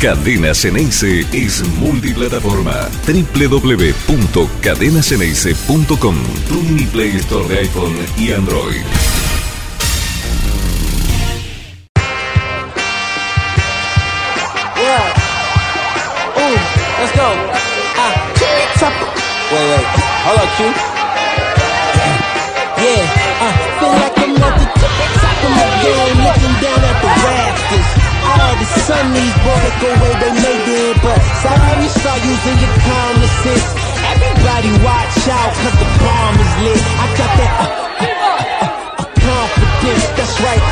Cadena Ceneice es multiplataforma. www.cadenaceneice.com Tu Play Store de iPhone y Android. Yeah. Ooh, let's go. Ah, wait, Q. sun these boys go way they made it, but sorry, start using your common sense. Everybody watch out, cause the bomb is lit. I got that uh, uh, uh, uh, confidence, that's right.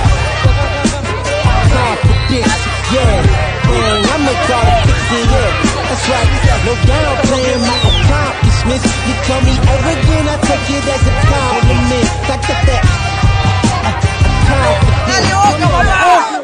Confidence, yeah. Man, I make all the in, yeah. That's right. No doubt playing my accomplishments. You call me arrogant, I take it as a compliment. I got that confidence.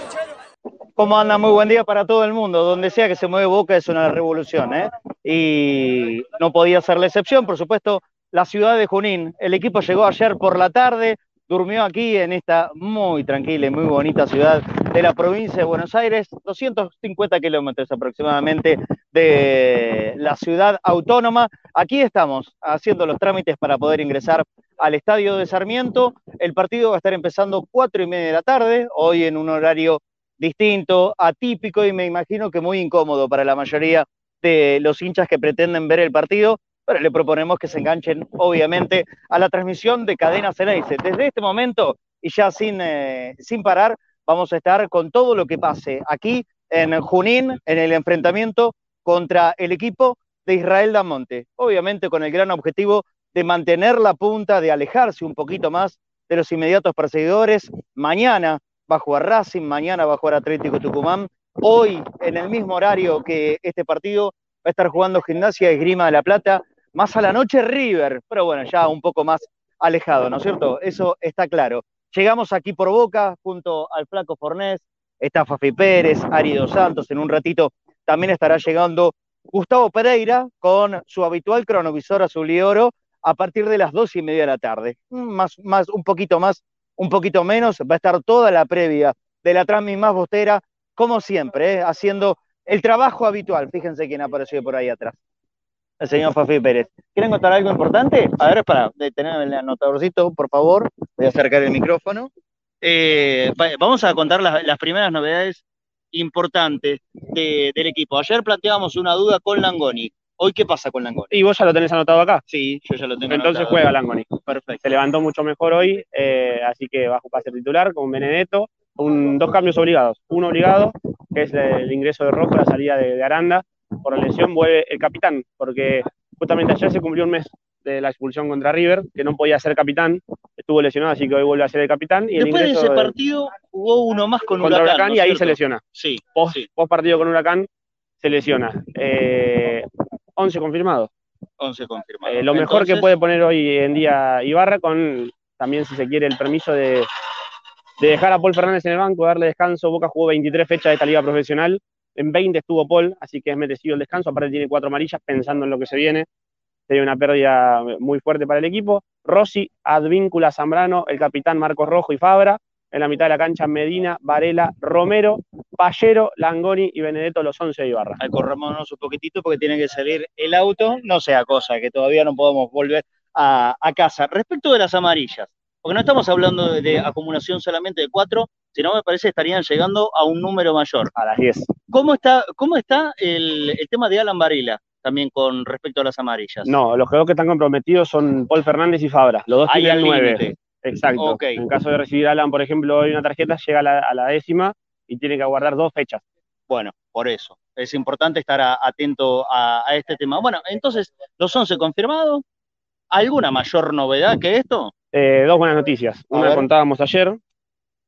¿Cómo anda? Muy buen día para todo el mundo. Donde sea que se mueve Boca es una revolución, ¿eh? Y no podía ser la excepción, por supuesto, la ciudad de Junín. El equipo llegó ayer por la tarde, durmió aquí en esta muy tranquila y muy bonita ciudad de la provincia de Buenos Aires, 250 kilómetros aproximadamente de la ciudad autónoma. Aquí estamos haciendo los trámites para poder ingresar al estadio de Sarmiento. El partido va a estar empezando cuatro y media de la tarde, hoy en un horario distinto, atípico y me imagino que muy incómodo para la mayoría de los hinchas que pretenden ver el partido, pero le proponemos que se enganchen obviamente a la transmisión de Cadena Ceneice. Desde este momento y ya sin, eh, sin parar, vamos a estar con todo lo que pase aquí en Junín, en el enfrentamiento contra el equipo de Israel Damonte. Obviamente con el gran objetivo de mantener la punta, de alejarse un poquito más de los inmediatos perseguidores. Mañana va a jugar Racing, mañana va a jugar Atlético Tucumán. Hoy, en el mismo horario que este partido, va a estar jugando Gimnasia y Esgrima de la Plata. Más a la noche River, pero bueno, ya un poco más alejado, ¿no es cierto? Eso está claro. Llegamos aquí por Boca, junto al Flaco Fornés, está Fafi Pérez, Ari Dos Santos, en un ratito también estará llegando Gustavo Pereira con su habitual cronovisor azul y oro a partir de las dos y media de la tarde. Más, más, un poquito más, un poquito menos, va a estar toda la previa de la transmis más bostera, como siempre, ¿eh? haciendo el trabajo habitual. Fíjense quién apareció por ahí atrás. El señor Fafi Pérez. ¿Quieren contar algo importante? A ver, para tener el anotadorcito, por favor. Voy a acercar el micrófono. Eh, vamos a contar las, primeras novedades importantes de, del equipo. Ayer planteábamos una duda con Langoni. Hoy, ¿qué pasa con Langoni? ¿Y vos ya lo tenés anotado acá? Sí, yo ya lo tengo Entonces anotado. juega Langoni. Perfecto. Se levantó mucho mejor hoy, eh, así que va a ser titular con Benedetto. Un, dos cambios obligados. Uno obligado, que es el ingreso de Rojo, la salida de, de Aranda. Por la lesión vuelve el capitán, porque justamente ayer se cumplió un mes de la expulsión contra River, que no podía ser capitán, estuvo lesionado, así que hoy vuelve a ser el capitán. Y el Después de ese de- partido jugó uno más con contra Huracán, Huracán ¿no y ahí se lesiona. Sí, Post, sí, post partido con Huracán se lesiona. Eh, 11 confirmados. 11 confirmados. Eh, lo mejor que puede poner hoy en día Ibarra con también si se quiere el permiso de, de dejar a Paul Fernández en el banco, darle descanso. Boca jugó 23 fechas de esta liga profesional, en 20 estuvo Paul, así que es merecido el descanso. Aparte tiene cuatro amarillas pensando en lo que se viene. Sería una pérdida muy fuerte para el equipo. Rossi, Advíncula, Zambrano, el capitán Marcos Rojo y Fabra. En la mitad de la cancha Medina, Varela, Romero, Pallero, Langoni y Benedetto, los 11 de Ibarra. Ahí corrámonos un poquitito porque tiene que salir el auto, no sea cosa, que todavía no podemos volver a, a casa. Respecto de las amarillas, porque no estamos hablando de, de acumulación solamente de cuatro, sino me parece que estarían llegando a un número mayor. A las 10. ¿Cómo está, cómo está el, el tema de Alan Varela también con respecto a las amarillas? No, los dos que están comprometidos son Paul Fernández y Fabra. Los dos tienen nueve. Exacto. Ok. En caso de recibir a Alan, por ejemplo, hoy una tarjeta, llega a la, a la décima y tiene que aguardar dos fechas. Bueno, por eso. Es importante estar a- atento a, a este tema. Bueno, entonces, los 11 confirmados. ¿Alguna mayor novedad que esto? Eh, dos buenas noticias. A Una ver. contábamos ayer,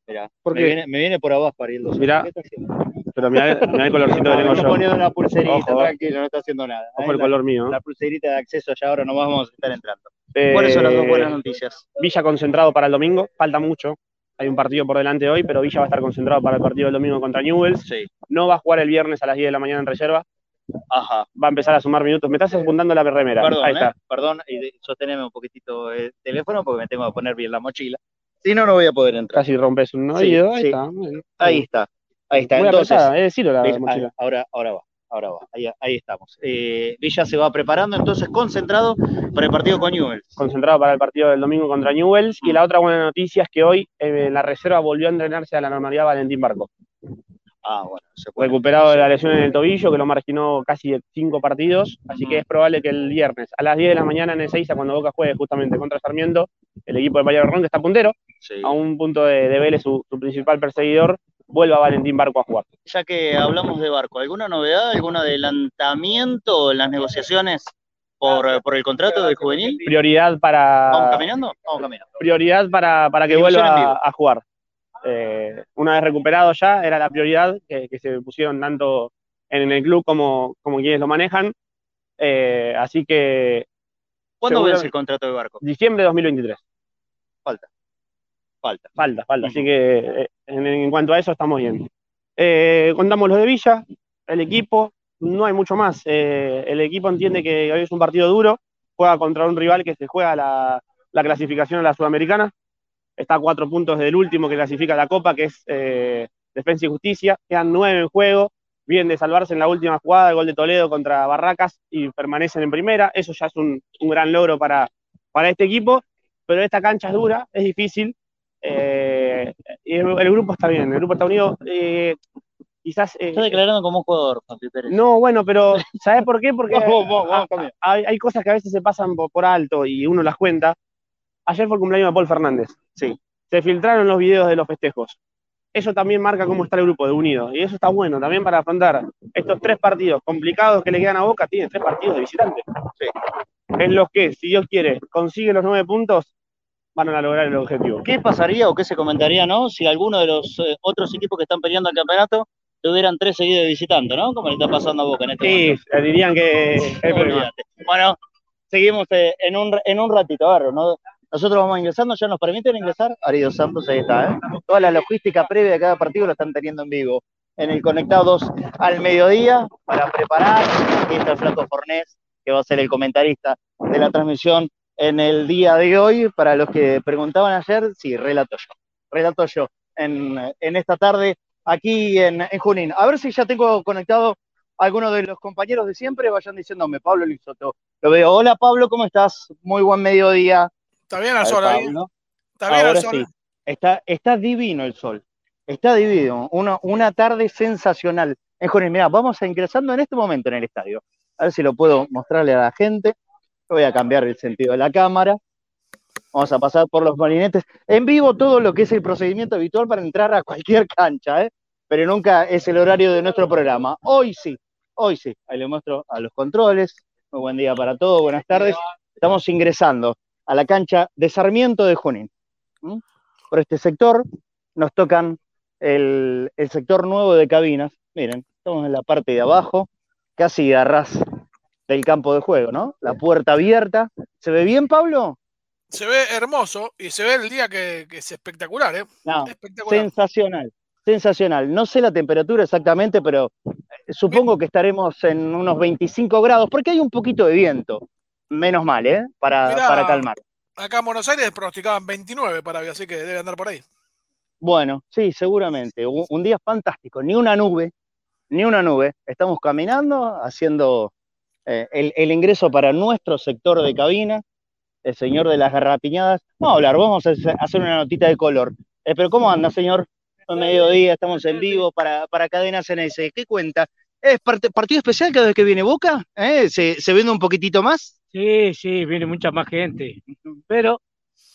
Mirá, ¿Por me, viene, me viene por abajo para ir los Mirá. Pero mirá, mirá el colorcito que tengo yo. poniendo una pulserita, Ojo. tranquilo, no está haciendo nada. Ojo el la, color mío. la pulserita de acceso ya ahora no vamos a estar entrando. Eh, ¿Cuáles son las dos buenas noticias? Villa concentrado para el domingo, falta mucho. Hay un partido por delante hoy, pero Villa va a estar concentrado para el partido del domingo contra Newells. Sí, No va a jugar el viernes a las 10 de la mañana en reserva. ajá. Va a empezar a sumar minutos. Me estás apuntando la remera. Perdón, Ahí está. eh, perdón, sosteneme un poquitito el teléfono porque me tengo que poner bien la mochila. Si no, no voy a poder entrar. Casi rompes un Sí, oído. Ahí sí. está. Ahí está, Ahí está. Muy Entonces, es decirlo la mochila. ah, ahora, ahora va, ahora va. Ahí, ahí estamos. Eh, Villa se va preparando, entonces concentrado para el partido con Newell's. concentrado para el partido del domingo contra Newells. Y la otra buena noticia es que hoy eh, en la reserva volvió a entrenarse a la normalidad Valentín Barco. Ah, bueno, se puede. Recuperado de la lesión en el tobillo, que lo marginó casi de cinco partidos. Así que es probable que el viernes a las 10 de la mañana en Ezeiza, cuando Boca juegue justamente contra Sarmiento, el equipo de Mayor Ron, que está puntero, Sí. a un punto de, de Vélez, su, su principal perseguidor, vuelva Valentín Barco a jugar. Ya que hablamos de Barco, ¿alguna novedad, algún adelantamiento en las negociaciones por, por el contrato del juvenil? Prioridad ¿Vamos para, caminando? Vamos caminando. prioridad para, para que Difusión en vuelva a, jugar. Eh, una vez recuperado ya, era la prioridad que, que se pusieron tanto en el club como, como quienes lo manejan. Eh, así que ¿Cuándo vence el contrato de Barco? diciembre de 2023. Falta. Falta. Falta, falta. Así que eh, en, cuanto a eso estamos bien. Eh, contamos lo de Villa, el equipo, no hay mucho más. Eh, el equipo entiende que hoy es un partido duro, juega contra un rival que se juega la, la clasificación a la Sudamericana, está a cuatro puntos del último que clasifica la Copa, que es eh, Defensa y Justicia, quedan nueve en juego, vienen de salvarse en la última jugada, el gol de Toledo contra Barracas y permanecen en primera, eso ya es un, gran logro para, para este equipo, pero esta cancha es dura, es difícil, y el, el grupo está bien, el grupo está unido. eh, quizás. eh, Está declarando como un jugador, Juan Pérez. no, bueno, pero ¿sabes por qué? Porque hay, hay cosas que a veces se pasan por, por alto y uno las cuenta. Ayer fue el cumpleaños de Paul Fernández. Sí. Se filtraron los videos de los festejos. Eso también marca cómo está el grupo de unido. Y eso está bueno también para afrontar estos tres partidos complicados que le quedan a Boca. Tiene tres partidos de visitante. Sí. En los que, si Dios quiere, consigue los nueve puntos, van a lograr el objetivo. ¿Qué pasaría o qué se comentaría, no? Si alguno de los eh, otros equipos que están peleando el campeonato tuvieran tres seguidos de visitante, ¿no? Como le está pasando a Boca en este Sí, momento. eh, dirían que es. Bueno, seguimos eh, en, un, en un ratito, Barro, ¿no? Nosotros vamos ingresando, ¿ya nos permiten ingresar? Arido Santos, ahí está, ¿eh? Toda la logística previa de cada partido lo están teniendo en vivo. En el Conectados al mediodía, para preparar. Aquí está el Flaco Fornés, que va a ser el comentarista de la transmisión en el día de hoy. Para los que preguntaban ayer, sí, relato yo. Relato yo en, en esta tarde aquí en, en Junín. A ver si ya tengo conectado a alguno de los compañeros de siempre. Vayan diciéndome, Pablo Lizoto. Lo veo. Hola Pablo, ¿cómo estás? Muy buen mediodía. Está bien ver, sol ahí. Está bien al Ahora sol. sí. Está, está divino el sol. Está divino. Una, una tarde sensacional. En Junín, mira, vamos a ingresando en este momento en el estadio. A ver si lo puedo mostrarle a la gente. Voy a cambiar el sentido de la cámara. Vamos a pasar por los marinetes. En vivo todo lo que es el procedimiento habitual para entrar a cualquier cancha, ¿eh? pero nunca es el horario de nuestro programa. Hoy sí, hoy sí. Ahí le muestro a los controles. Muy buen día para todos, buenas tardes. Estamos ingresando a la cancha de Sarmiento de Junín. Por este sector nos tocan el, el sector nuevo de cabinas. Miren, estamos en la parte de abajo, casi a ras del campo de juego, ¿no? La puerta abierta. ¿Se ve bien, Pablo? Se ve hermoso y se ve el día que, que es espectacular, ¿eh? No, Espectacular. sensacional, sensacional. No sé la temperatura exactamente, pero eh, supongo que estaremos en unos 25 grados, porque hay un poquito de viento. Menos mal, ¿eh? Para, Mirá. para calmar. Acá en Buenos Aires pronosticaban 29 para hoy, así que debe andar por ahí. Bueno, sí, seguramente. Un, un día fantástico, ni una nube, ni una nube. Estamos caminando, haciendo eh, el, el ingreso para nuestro sector de cabina. El señor de las garrapiñadas. Vamos a hablar, vamos a hacer una notita de color. Eh, pero ¿cómo anda, señor? A mediodía, estamos en vivo para, para Cadenas NS. ¿Qué cuenta? ¿Es partido especial cada vez que viene Boca? ¿Eh? ¿Se, ¿Se vende un poquitito más? Sí, sí, viene mucha más gente. Pero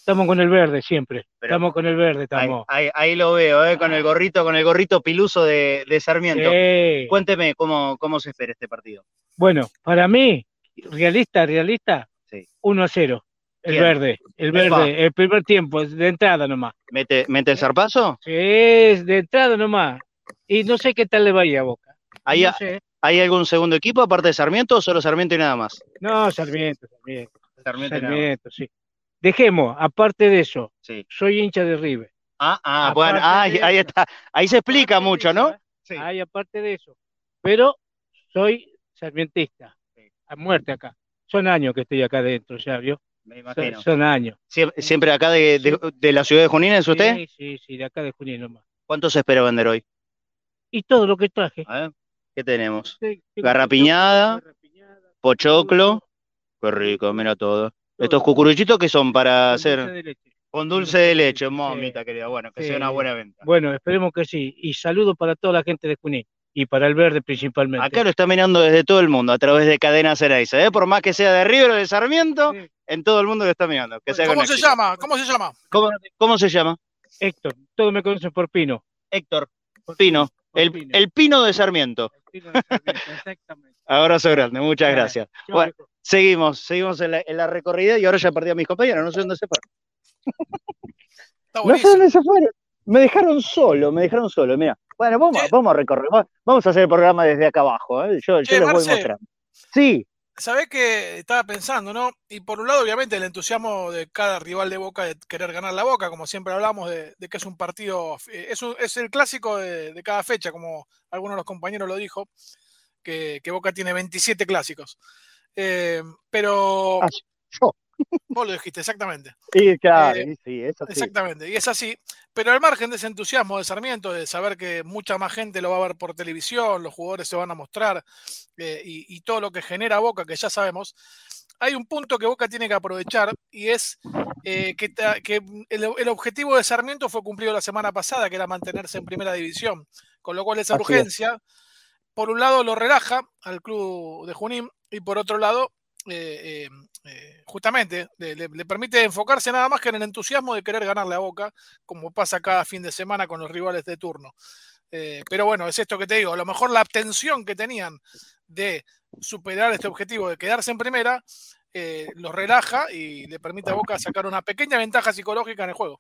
estamos con el verde siempre. Pero- estamos con el verde, Ahí, estamos. ahí- ahí lo veo, ¿eh? con el gorrito, con el gorrito piluso de, de Sarmiento. Sí. Cuénteme cómo, cómo se espera este partido. Bueno, para mí, realista, realista, Sí. 1 a 0. El Bien. verde, el Epa. verde, el primer tiempo, de entrada nomás. ¿Mete, mete el zarpazo? Sí, es de entrada nomás. Y no sé qué tal le vaya a Boca. ¿Hay, No sé. ¿Hay algún segundo equipo aparte de Sarmiento o solo Sarmiento y nada más? No, Sarmiento, Sarmiento, Sarmiento. Sarmiento, sí. Dejemos, aparte de eso, Sí. soy hincha de River. Ah, ah, bueno, ah, ahí eso. está. Ahí se explica mucho, eso, ¿no? ¿eh? Sí. Ay, aparte de eso. Pero soy sarmientista. Sí. A muerte acá. Son años que estoy acá dentro, ya vio. Me imagino. son años. Sie- ¿Siempre acá de, de- de la ciudad de Junín es usted? Sí, sí, sí, de acá de Junín nomás. ¿Cuánto se espera vender hoy? y todo lo que traje. A ver, ¿qué tenemos? Garrapiñada, Pochoclo. Qué rico, mira todo. Estos cucuruchitos que son para con hacer dulce de leche. con dulce de leche, mamita querida. Bueno, que Sí. sea una buena venta. Bueno, esperemos que sí. Y saludos para toda la gente de Junín y para el verde principalmente. Acá lo está mirando desde todo el mundo a través de Cadena Ceneiza, ¿eh? Por más que sea de River o de Sarmiento, Sí. en todo el mundo lo está mirando. Que sea ¿Cómo se éxito. llama? ¿Cómo se llama? ¿Cómo, cómo se llama? Héctor, todos me conocen por Pino. Héctor Por Pino, por el, Pino. el Pino de Sarmiento. El Pino de Sarmiento, exactamente. Abrazo grande, muchas gracias. Bueno. Seguimos, seguimos en la, en la recorrida y ahora ya perdí a mis compañeros, no sé dónde se fueron. No sé dónde se fueron. Me dejaron solo, me dejaron solo, mira. Bueno, vamos, a recorrer, va- vamos a hacer el programa desde acá abajo, ¿eh? Yo, yo les voy Marce. mostrando. Sí, Sabés que estaba pensando, ¿no? Y por un lado, obviamente, el entusiasmo de cada rival de Boca de querer ganar la Boca, como siempre hablamos de, de que es un partido, eh, es, un- es el clásico de, de cada fecha, como algunos de los compañeros lo dijo, que, que Boca tiene 27 clásicos. Eh, pero Ah, yo. vos lo dijiste, exactamente. Sí, claro, Eh, sí, eso sí. Exactamente, y es así. Pero al margen de ese entusiasmo de Sarmiento, de saber que mucha más gente lo va a ver por televisión, los jugadores se van a mostrar eh, y, y todo lo que genera Boca, que ya sabemos, hay un punto que Boca tiene que aprovechar y es eh, que, el, el objetivo de Sarmiento fue cumplido la semana pasada, que era mantenerse en primera división, con lo cual esa Así es. urgencia, por un lado lo relaja al club de Junín y por otro lado eh, eh, eh, justamente le, permite enfocarse nada más que en el entusiasmo de querer ganarle a Boca, como pasa cada fin de semana con los rivales de turno. Pero bueno, es esto que te digo, a lo mejor la abstención que tenían de superar este objetivo de quedarse en primera, los relaja y le permite a Boca sacar una pequeña ventaja psicológica en el juego.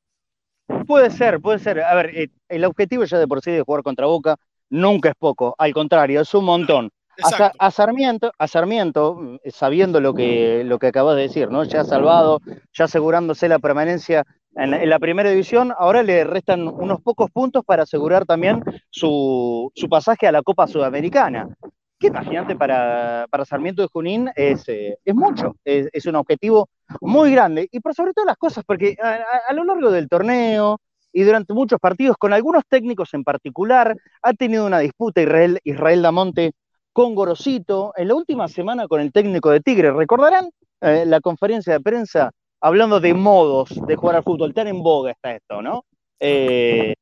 Puede ser, puede ser. A ver, el objetivo ya de por sí de jugar contra Boca nunca es poco, al contrario, es un montón. A, a Sarmiento, a Sarmiento, mm, sabiendo lo que, lo que acabas de decir, ¿no? Ya salvado, ya asegurándose la permanencia en la, en la primera división, ahora le restan unos pocos puntos para asegurar también su, su pasaje a la Copa Sudamericana. Que imagínate para, para Sarmiento de Junín es, eh, es mucho, es, es un objetivo muy grande. Y por sobre todas las cosas, porque a, a- a lo largo del torneo y durante muchos partidos, con algunos técnicos en particular, ha tenido una disputa Israel, Israel Damonte con Gorosito, en la última semana con el técnico de Tigre. ¿Recordarán eh, la conferencia de prensa hablando de modos de jugar al fútbol? Tan en boga está esto, ¿no? Eh,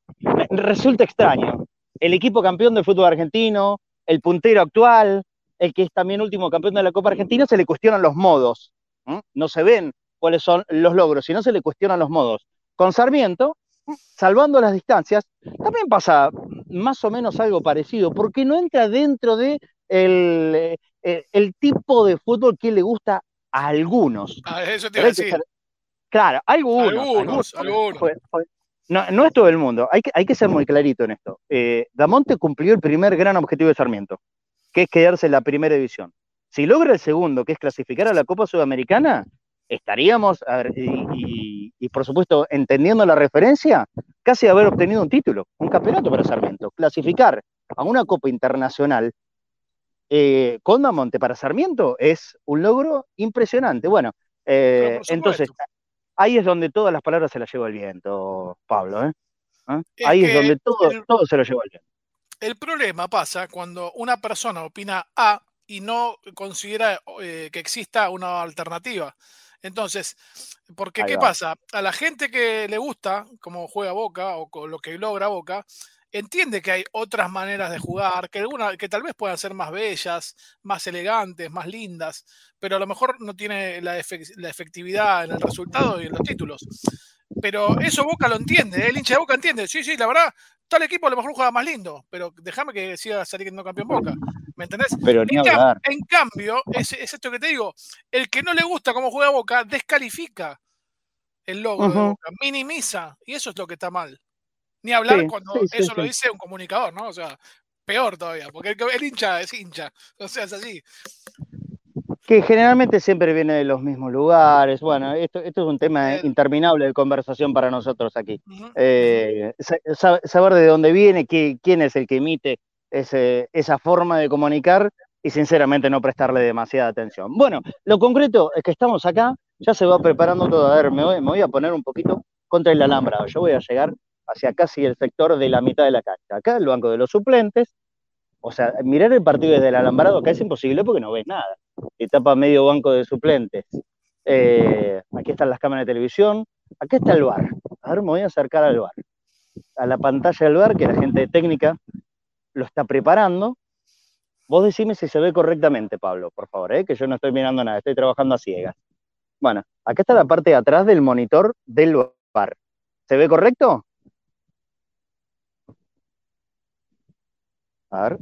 resulta extraño. El equipo campeón del fútbol argentino, el puntero actual, el que es también último campeón de la Copa Argentina, se le cuestionan los modos. No se ven cuáles son los logros, sino se le cuestionan los modos. Con Sarmiento, salvando las distancias, también pasa más o menos algo parecido, porque no entra dentro de el, eh, el tipo de fútbol que le gusta a algunos. Ah, eso te iba a decir. ser- claro, algunos. Algunos, algunos. Fue- fue- no, no es todo el mundo, hay que, hay que ser muy clarito en esto. Eh, Damonte cumplió el primer gran objetivo de Sarmiento, que es quedarse en la primera división. Si logra el segundo, que es clasificar a la Copa Sudamericana, estaríamos, a ver, y, y- y por supuesto, entendiendo la referencia, casi haber obtenido un título, un campeonato para Sarmiento. Clasificar a una Copa Internacional eh, con Damonte para Sarmiento es un logro impresionante. Bueno, eh, entonces, ahí es donde todas las palabras se las lleva el viento, Pablo. ¿eh? ¿Ah? Es Ahí es donde todo, el- todo se lo lleva el viento. El problema pasa cuando una persona opina A y no considera eh, que exista una alternativa. Entonces, porque ¿qué pasa? A la gente que le gusta cómo juega Boca o con lo que logra Boca, entiende que hay otras maneras de jugar, que, alguna, que tal vez puedan ser más bellas, más elegantes, más lindas, pero a lo mejor no tiene la, la efectividad en el resultado y en los títulos. Pero eso Boca lo entiende, ¿eh? el hincha de Boca entiende, sí, sí, la verdad, tal equipo a lo mejor juega más lindo, pero déjame que siga saliendo campeón Boca, ¿me entendés? Pero ni En, en cambio, es, es esto que te digo, el que no le gusta cómo juega Boca descalifica el logro de. Boca, minimiza, y eso es lo que está mal. Ni hablar Sí, cuando sí, sí, eso lo dice un comunicador, ¿no? O sea, peor todavía, porque el, el hincha es hincha, o sea, es así. Que generalmente siempre viene de los mismos lugares. Bueno, esto, esto es un tema interminable de conversación para nosotros aquí. Eh, sa- sa- saber de dónde viene, qué- quién es el que emite ese- esa forma de comunicar y sinceramente no prestarle demasiada atención. Bueno, lo concreto es que estamos acá, ya se va preparando todo. A ver, me voy, me voy a poner un poquito contra el alambrado. Yo voy a llegar hacia casi el sector de la mitad de la cancha. Acá el banco de los suplentes, o sea, mirar el partido desde el alambrado acá es imposible porque no ves nada. Y tapa medio banco de suplentes. Eh, aquí están las cámaras de televisión, aquí está el bar. A ver, me voy a acercar al bar. A la pantalla del bar, que la gente de técnica lo está preparando. Vos decime si se ve correctamente, Pablo, por favor, ¿eh? que yo no estoy mirando nada, estoy trabajando a ciegas. Bueno, acá está la parte de atrás del monitor del bar. ¿Se ve correcto? A ver.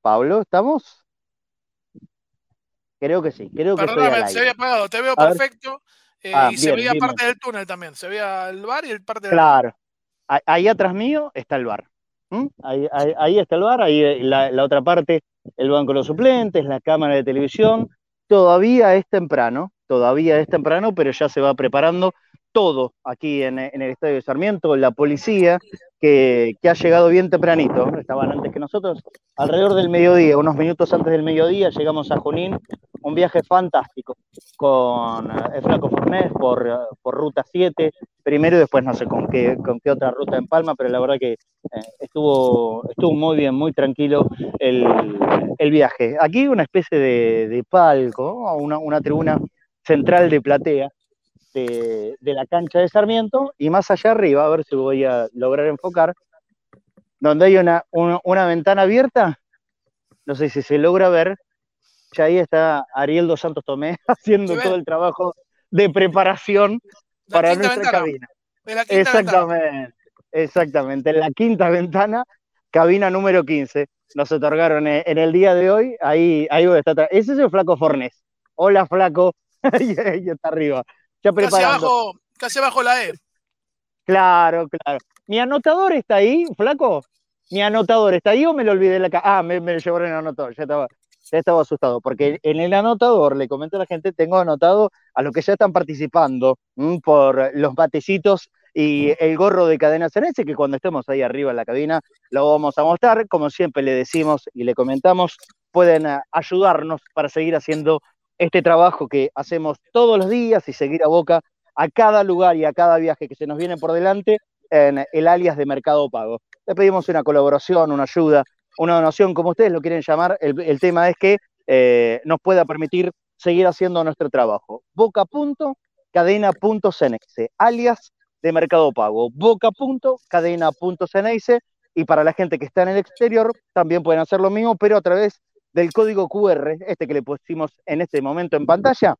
Pablo, ¿estamos? Creo que sí, creo que Perdóname, se había apagado, te veo A perfecto. eh, Ah, y se veía parte del túnel también. Se veía el bar y el parte del Claro. Ah- Ahí atrás mío está el bar. ¿Mm? Ahí, ahí- ahí está el bar, ahí eh, la, la otra parte, el banco de los suplentes, la cámara de televisión. Todavía es temprano, todavía es temprano, pero ya se va preparando todo aquí en, en el Estadio de Sarmiento, la policía, que, ha llegado bien tempranito, estaban antes que nosotros, alrededor del mediodía, unos minutos antes del mediodía, llegamos a Junín, un viaje fantástico con eh, el Flaco Fornés por, eh, por Ruta 7, primero y después no sé con qué, otra ruta en Palma, pero la verdad que eh, estuvo, estuvo muy bien, muy tranquilo el, viaje. Aquí una especie de, palco, una tribuna central de platea de, de la cancha de Sarmiento y más allá arriba, a ver si voy a lograr enfocar, donde hay una, una, una ventana abierta, no sé si se logra ver, ya ahí está Ariel dos Santos Tomé haciendo todo el trabajo de preparación La para nuestra ventana. cabina. ventana. Exactamente, exactamente. En la quinta ventana, cabina número 15. Nos otorgaron eh, en el día de hoy. Ahí, ahí voy a estar. Ese es el flaco Fornés. Hola, flaco. ahí está arriba. Ya Casi preparando. abajo, casi abajo la E. Claro, claro. ¿Mi anotador está ahí, flaco? ¿Mi anotador está ahí o me lo olvidé la casa? Ah, me, me lo llevaron en el anotador. Ya estaba, ya estaba asustado. Porque en el anotador, le comento a la gente, tengo anotado a los que ya están participando por los batecitos y el gorro de cadena cenense, que cuando estemos ahí arriba en la cabina lo vamos a mostrar. Como siempre le decimos y le comentamos, pueden eh, ayudarnos para seguir haciendo este trabajo que hacemos todos los días y seguir a boca a cada lugar y a cada viaje que se nos viene por delante en el alias de Mercado Pago. Le pedimos una colaboración, una ayuda, una donación, como ustedes lo quieren llamar. El, tema es que eh, nos pueda permitir seguir haciendo nuestro trabajo. Boca.cadena.ceneise, alias de Mercado Pago. Boca.cadena.ceneise y para la gente que está en el exterior también pueden hacer lo mismo, pero a través del código QR, este que le pusimos en este momento en pantalla,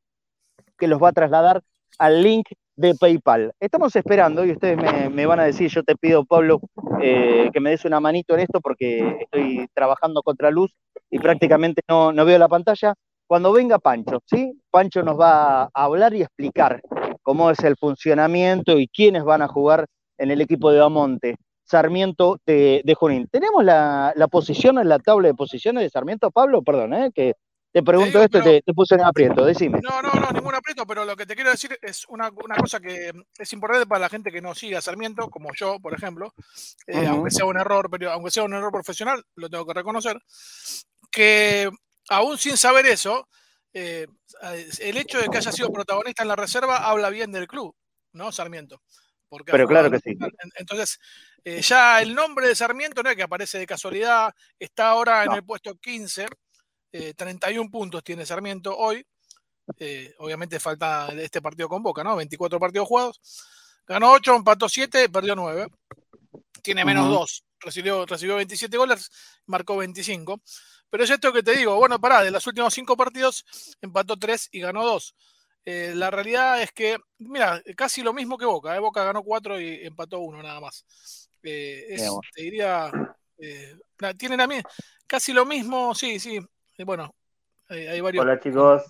que los va a trasladar al link de PayPal. Estamos esperando y ustedes me, van a decir, yo te pido, Pablo, eh, que me des una manito en esto porque estoy trabajando contra luz y prácticamente no, no veo la pantalla. Cuando venga Pancho, ¿sí? Pancho nos va a hablar y explicar cómo es el funcionamiento y quiénes van a jugar en el equipo de Amonte. Sarmiento de, de Junín. ¿Tenemos la, la, posición en la tabla de posiciones de Sarmiento, Pablo? Perdón, ¿eh? que te pregunto digo, esto y te, te puse en aprieto, decime. No, no, no, ningún aprieto, pero lo que te quiero decir es una, una cosa que es importante para la gente que no sigue a Sarmiento, como yo, por ejemplo, eh, aunque sea un error, pero aunque sea un error profesional, lo tengo que reconocer, que aún sin saber eso, eh, el hecho de que haya sido protagonista en la reserva habla bien del club, ¿no? Sarmiento. Porque Pero claro en que sí. En- Entonces, eh, ya el nombre de Sarmiento no es que aparece de casualidad, está ahora en No. el puesto 15, eh, 31 puntos tiene Sarmiento hoy. Eh, obviamente falta este partido con Boca, ¿no? 24 partidos jugados. Ganó 8, empató 7, perdió 9. Tiene menos Ujú. 2. Recibió, recibió 27 goles, marcó 25. Pero es esto que te digo, bueno, pará, de los últimos 5 partidos empató 3 y ganó 2. Eh, la realidad es que, mira, casi lo mismo que Boca. ¿eh? Boca ganó 4 y empató 1 nada más. Eh, es, te diría, eh, a mí casi lo mismo, sí, sí. bueno, hay, hay varios Hola chicos,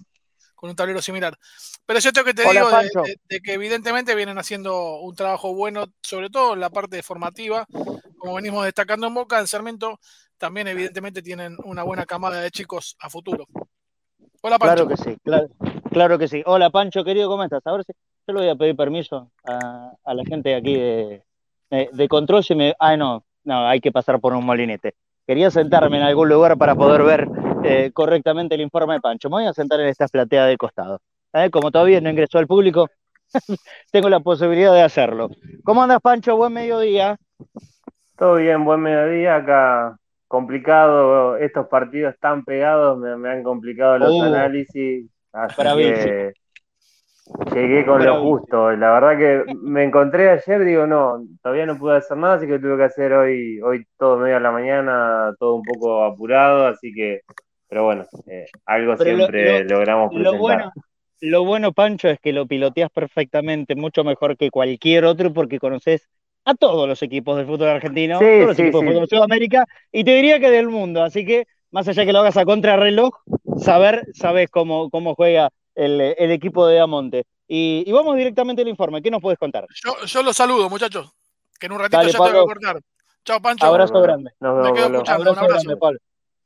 con un tablero similar. Pero es esto que te Hola, digo de, Pancho. de- de que evidentemente vienen haciendo un trabajo bueno, sobre todo en la parte formativa, como venimos destacando en Boca, en Sarmiento, también evidentemente tienen una buena camada de chicos a futuro. Hola Pancho. Claro que sí, claro, claro que sí. Hola Pancho, querido, ¿cómo estás? A ver si yo le voy a pedir permiso a, a la gente aquí de, de, de control si me. Ah, no, no, hay que pasar por un molinete. Quería sentarme en algún lugar para poder ver eh, correctamente el informe de Pancho. Me voy a sentar en esta platea de costado. ¿eh? Como todavía no ingresó al público, tengo la posibilidad de hacerlo. ¿Cómo andas, Pancho? Buen mediodía. Todo bien, buen mediodía. Acá complicado, estos partidos tan pegados me, han complicado los Uh, análisis. Así bravísimo. que llegué con lo justo. La verdad que me encontré ayer, digo, no, todavía no pude hacer nada, así que tuve que hacer hoy, hoy todo medio a la mañana, todo un poco apurado, así que, pero bueno, eh, algo Pero siempre lo- logramos Lo bueno, lo bueno, Pancho, es que lo piloteas perfectamente, mucho mejor que cualquier otro, porque conoces a todos los equipos del fútbol argentino, Sí, todos los sí, equipos sí. de fútbol de Sudamérica, y te diría que del mundo. Así que, más allá que lo hagas a contrarreloj, saber, sabes cómo, cómo juega el, el equipo de Damonte. Y, y vamos directamente al informe. ¿Qué nos puedes contar? Yo, yo los saludo, muchachos. Que en un ratito Dale, ya tengo Pablo. que cortar. Chao, Pancho. Abrazo Bueno, grande. Nos Me quedo escuchando. un Abrazo abrazo. grande, Pablo.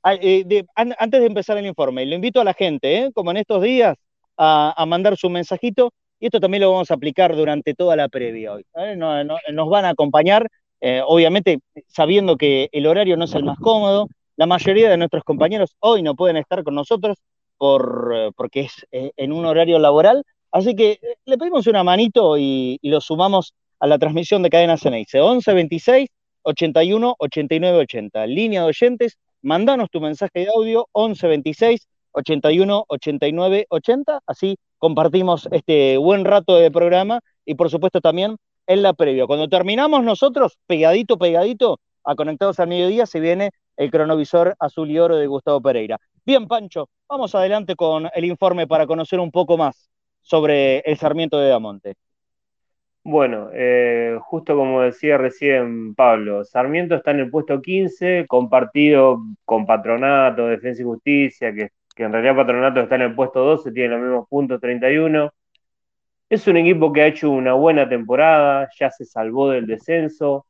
Ay, eh, de- an- antes de empezar el informe, lo invito a la gente, ¿eh? como en estos días, a, a mandar su mensajito. Y esto también lo vamos a aplicar durante toda la previa hoy. ¿eh? No- no- nos van a acompañar, eh, obviamente sabiendo que el horario no es el más cómodo. La mayoría de nuestros compañeros hoy no pueden estar con nosotros por, eh, porque es eh, en un horario laboral. Así que eh, le pedimos una manito y, lo sumamos a la transmisión de Cadena Ceneice. 11 26 81 89 80. Línea de oyentes, mandanos tu mensaje de audio 11 26 81 89 80. Así compartimos este buen rato de programa y por supuesto también en la previa. Cuando terminamos nosotros, pegadito, pegadito, a Conectados al Mediodía, se viene el cronovisor azul y oro de Gustavo Pereira. Bien, Pancho, vamos adelante con el informe para conocer un poco más sobre el Sarmiento de Damonte. Bueno, eh, justo como decía recién Pablo, Sarmiento está en el puesto 15, compartido con Patronato, Defensa y Justicia, que, que en realidad Patronato está en el puesto 12, tiene los mismos puntos, 31. Es un equipo que ha hecho una buena temporada, ya se salvó del descenso,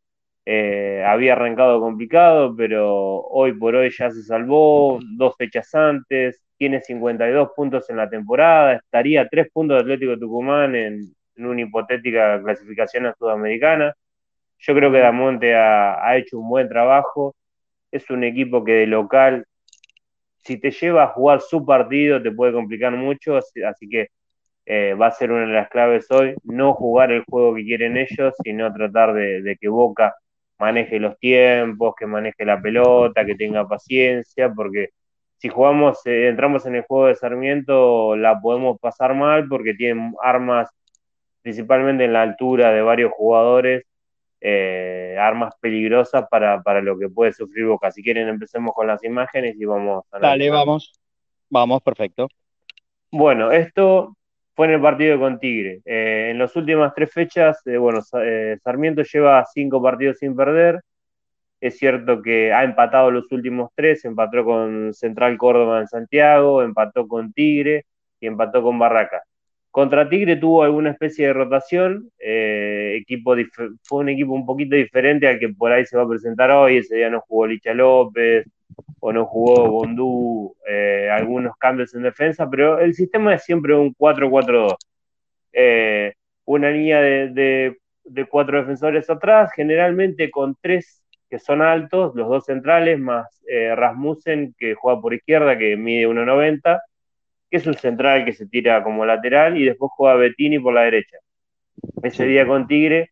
eh, había arrancado complicado, pero hoy por hoy ya se salvó, dos fechas antes, tiene 52 puntos en la temporada, estaría tres puntos de Atlético Tucumán en, una hipotética clasificación a Sudamericana. Yo creo que Damonte ha, hecho un buen trabajo, es un equipo que de local, si te lleva a jugar su partido, te puede complicar mucho, así, que eh, va a ser una de las claves hoy, no jugar el juego que quieren ellos, sino tratar de, que Boca maneje los tiempos, que maneje la pelota, que tenga paciencia, porque si jugamos, eh, entramos en el juego de Sarmiento, la podemos pasar mal porque tienen armas principalmente en la altura de varios jugadores, eh, armas peligrosas para, para, lo que puede sufrir Boca. Si quieren, empecemos con las imágenes y vamos a Dale, vamos. Vamos, perfecto. Bueno, esto fue en el partido con Tigre. Eh, en las últimas tres fechas, eh, bueno, eh, Sarmiento lleva cinco partidos sin perder. Es cierto que ha empatado los últimos tres, empató con Central Córdoba en Santiago, empató con Tigre y empató con Barracas. Contra Tigre tuvo alguna especie de rotación, eh, equipo fue un equipo un poquito diferente al que por ahí se va a presentar hoy, ese día no jugó Licha López o no jugó Bondú, eh, algunos cambios en defensa, pero el sistema es siempre un 4-4-2. Eh, una línea de, cuatro defensores atrás, generalmente con tres que son altos, los dos centrales, más Rasmussen, que juega por izquierda, que mide 1,90 que es un central que se tira como lateral, y después juega Bettini por la derecha. Ese día con Tigre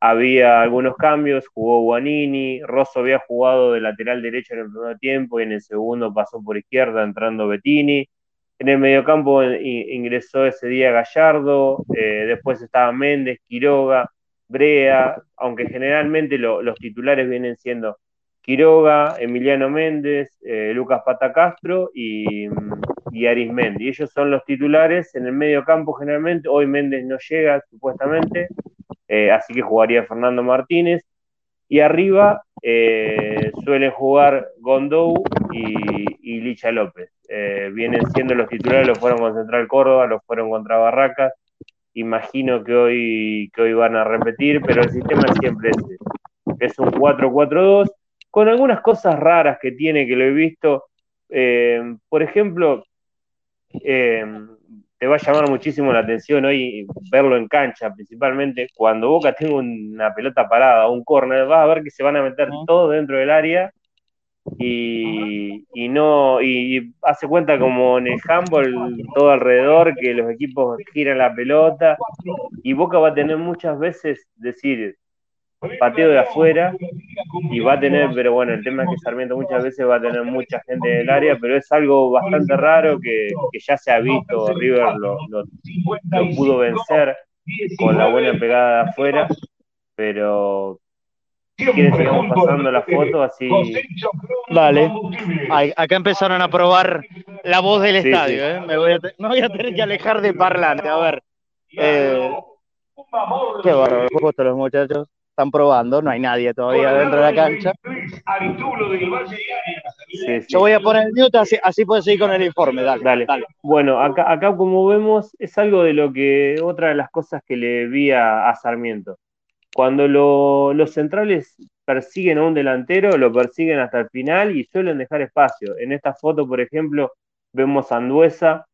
había algunos cambios, jugó Guanini, Rosso había jugado de lateral derecho en el primer tiempo y en el segundo pasó por izquierda entrando Bettini. En el mediocampo ingresó ese día Gallardo, eh, después estaba Méndez, Quiroga, Brea, aunque generalmente lo, los titulares vienen siendo Quiroga, Emiliano Méndez, eh, Lucas Patacastro y, y Arismendi. Ellos son los titulares en el medio campo generalmente. Hoy Méndez no llega supuestamente, eh, así que jugaría Fernando Martínez. Y arriba eh, suelen jugar Gondou y, Licha López. Eh, vienen siendo los titulares, los fueron con Central Córdoba, los fueron contra Barracas. Imagino que hoy, que hoy van a repetir, pero el sistema es siempre ese. Es un 4-4-2 con algunas cosas raras que tiene, que lo he visto. Eh, por ejemplo, eh, te va a llamar muchísimo la atención hoy verlo en cancha, principalmente cuando Boca tenga una pelota parada, un córner, vas a ver que se van a meter uh -huh. todos dentro del área y, y, no, y hace cuenta como en el handball, todo alrededor, que los equipos giran la pelota, y Boca va a tener muchas veces, decir, pateo de afuera, y va a tener, pero bueno, el tema es que Sarmiento muchas veces va a tener mucha gente en el área, pero es algo bastante raro que, ya se ha visto, River lo, lo pudo vencer con la buena pegada de afuera, pero ¿Quieres sigamos pasando la foto así? Dale. acá empezaron a probar la voz del estadio. ¿eh? Me, voy a voy a tener que alejar de parlante. A ver. Eh, qué bárbaro. Justo los muchachos están probando. No hay nadie todavía dentro de la cancha. Yo voy a poner el mute, así, así puedes seguir con el informe. Dale. Dale. Bueno, acá, acá como vemos es algo de lo que, otra de las cosas que le vi a Sarmiento cuando los centrales persiguen a un delantero, lo persiguen hasta el final y suelen dejar espacio. En esta foto, por ejemplo, vemos a Anduesa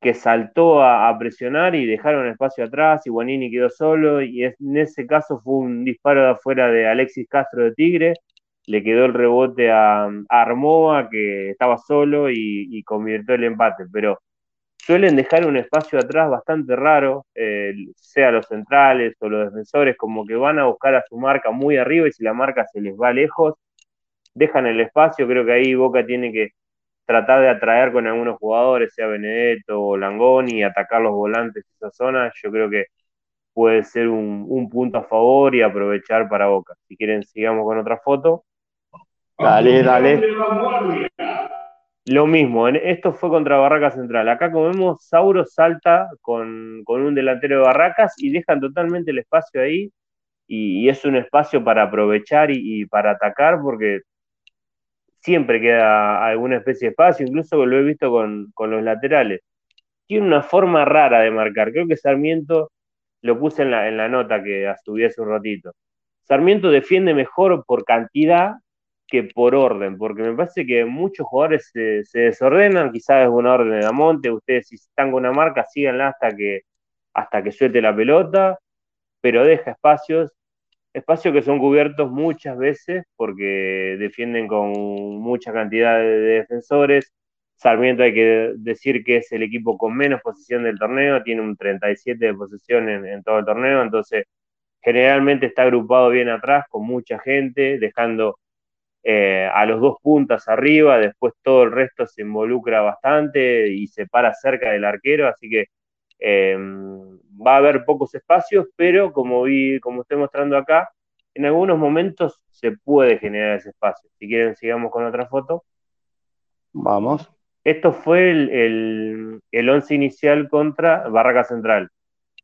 que saltó a, presionar y dejaron espacio atrás y Guanini quedó solo y en ese caso fue un disparo de afuera de Alexis Castro de Tigre, le quedó el rebote a, Armoa que estaba solo y, convirtió el empate, pero suelen dejar un espacio atrás bastante raro, eh, sea los centrales o los defensores, como que van a buscar a su marca muy arriba y si la marca se les va lejos, dejan el espacio. Creo que ahí Boca tiene que tratar de atraer con algunos jugadores, sea Benedetto o Langoni, y atacar los volantes de esa zona. Yo creo que puede ser un, un punto a favor y aprovechar para Boca. Si quieren, sigamos con otra foto. Dale, dale. Lo mismo, esto fue contra Barracas Central. Acá, como vemos, Sauro salta con, un delantero de Barracas y dejan totalmente el espacio ahí. Y, es un espacio para aprovechar y, para atacar, porque siempre queda alguna especie de espacio, incluso lo he visto con, los laterales. Tiene una forma rara de marcar. Creo que Sarmiento lo puse en la, en la nota que subí hace un ratito. Sarmiento defiende mejor por cantidad que por orden, porque me parece que muchos jugadores se, desordenan, quizás es una orden de la monte, ustedes si están con una marca, síganla hasta que, hasta que suelte la pelota, pero deja espacios, espacios que son cubiertos muchas veces porque defienden con mucha cantidad de, defensores. Sarmiento hay que decir que es el equipo con menos posición del torneo, tiene un 37 de posesión en, en todo el torneo, entonces generalmente está agrupado bien atrás con mucha gente, dejando eh, a los dos puntas arriba, después todo el resto se involucra bastante y se para cerca del arquero, así que em, va a haber pocos espacios, pero como vi, como estoy mostrando acá, en algunos momentos se puede generar ese espacio. Si quieren, sigamos con otra foto. Vamos. Esto fue el, el once inicial contra Barraca Central.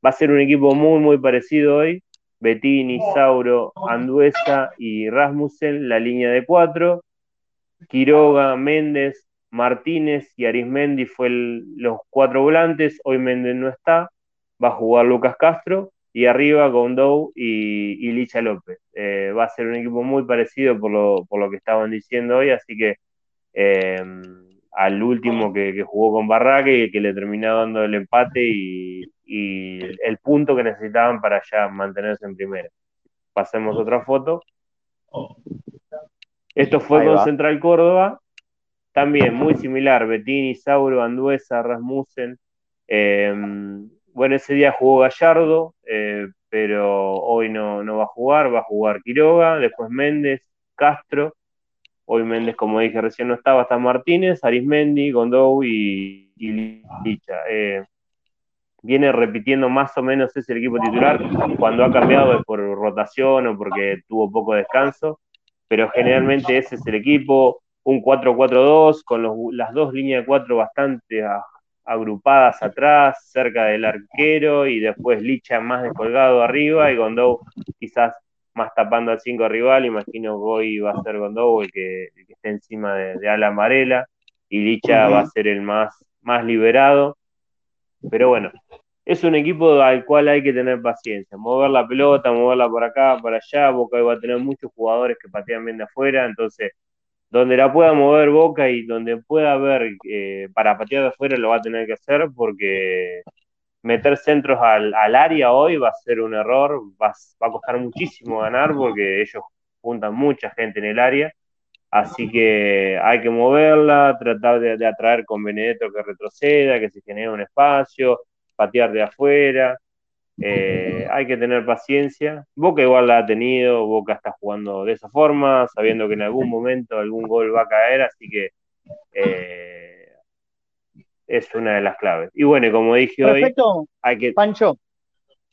Va a ser un equipo muy, muy parecido hoy. Bettini, Sauro, Anduesa y Rasmussen, la línea de cuatro. Quiroga, Méndez, Martínez y Arismendi fue los cuatro volantes. Hoy Méndez no está. Va a jugar Lucas Castro. Y arriba Gondou y, Licha López. Eh, va a ser un equipo muy parecido por lo, por lo que estaban diciendo hoy. Así que eh, al último que, jugó con Barraque y que le terminó dando el empate y, el punto que necesitaban para ya mantenerse en primera. Pasemos otra foto. Esto fue con Central Córdoba, también muy similar, Bettini, Sauro, Anduesa, Rasmussen. Em, bueno, ese día jugó Gallardo, eh, pero hoy no, no va a jugar, va a jugar Quiroga, después Méndez, Castro, Hoy Méndez, como dije recién, no estaba, está Martínez, Arismendi, Gondou y, Licha. Eh, viene repitiendo más o menos ese equipo titular. Cuando ha cambiado es por rotación o porque tuvo poco descanso, pero generalmente ese es el equipo. Un 4-4-2 con las dos líneas de cuatro bastante agrupadas atrás, cerca del arquero, y después Licha más descolgado arriba y Gondou quizás más tapando al 5 rival, imagino Goy va a ser Gondou el que, el que esté encima de, de Ala Amarela, y Licha va a ser el más, más liberado. Pero bueno, es un equipo al cual hay que tener paciencia, mover la pelota, moverla por acá, por allá, Boca va a tener muchos jugadores que patean bien de afuera, entonces donde la pueda mover Boca y donde pueda haber eh, para patear de afuera lo va a tener que hacer porque meter centros al, área hoy va a ser un error, va, a costar muchísimo ganar porque ellos juntan mucha gente en el área. Así que hay que moverla, tratar de, atraer con Benedetto que retroceda, que se genere un espacio, patear de afuera. Eh, hay que tener paciencia. Boca igual la ha tenido, Boca está jugando de esa forma, sabiendo que en algún momento algún gol va a caer, así que eh, es una de las claves. Y bueno, como dije hoy, hay que... Pancho,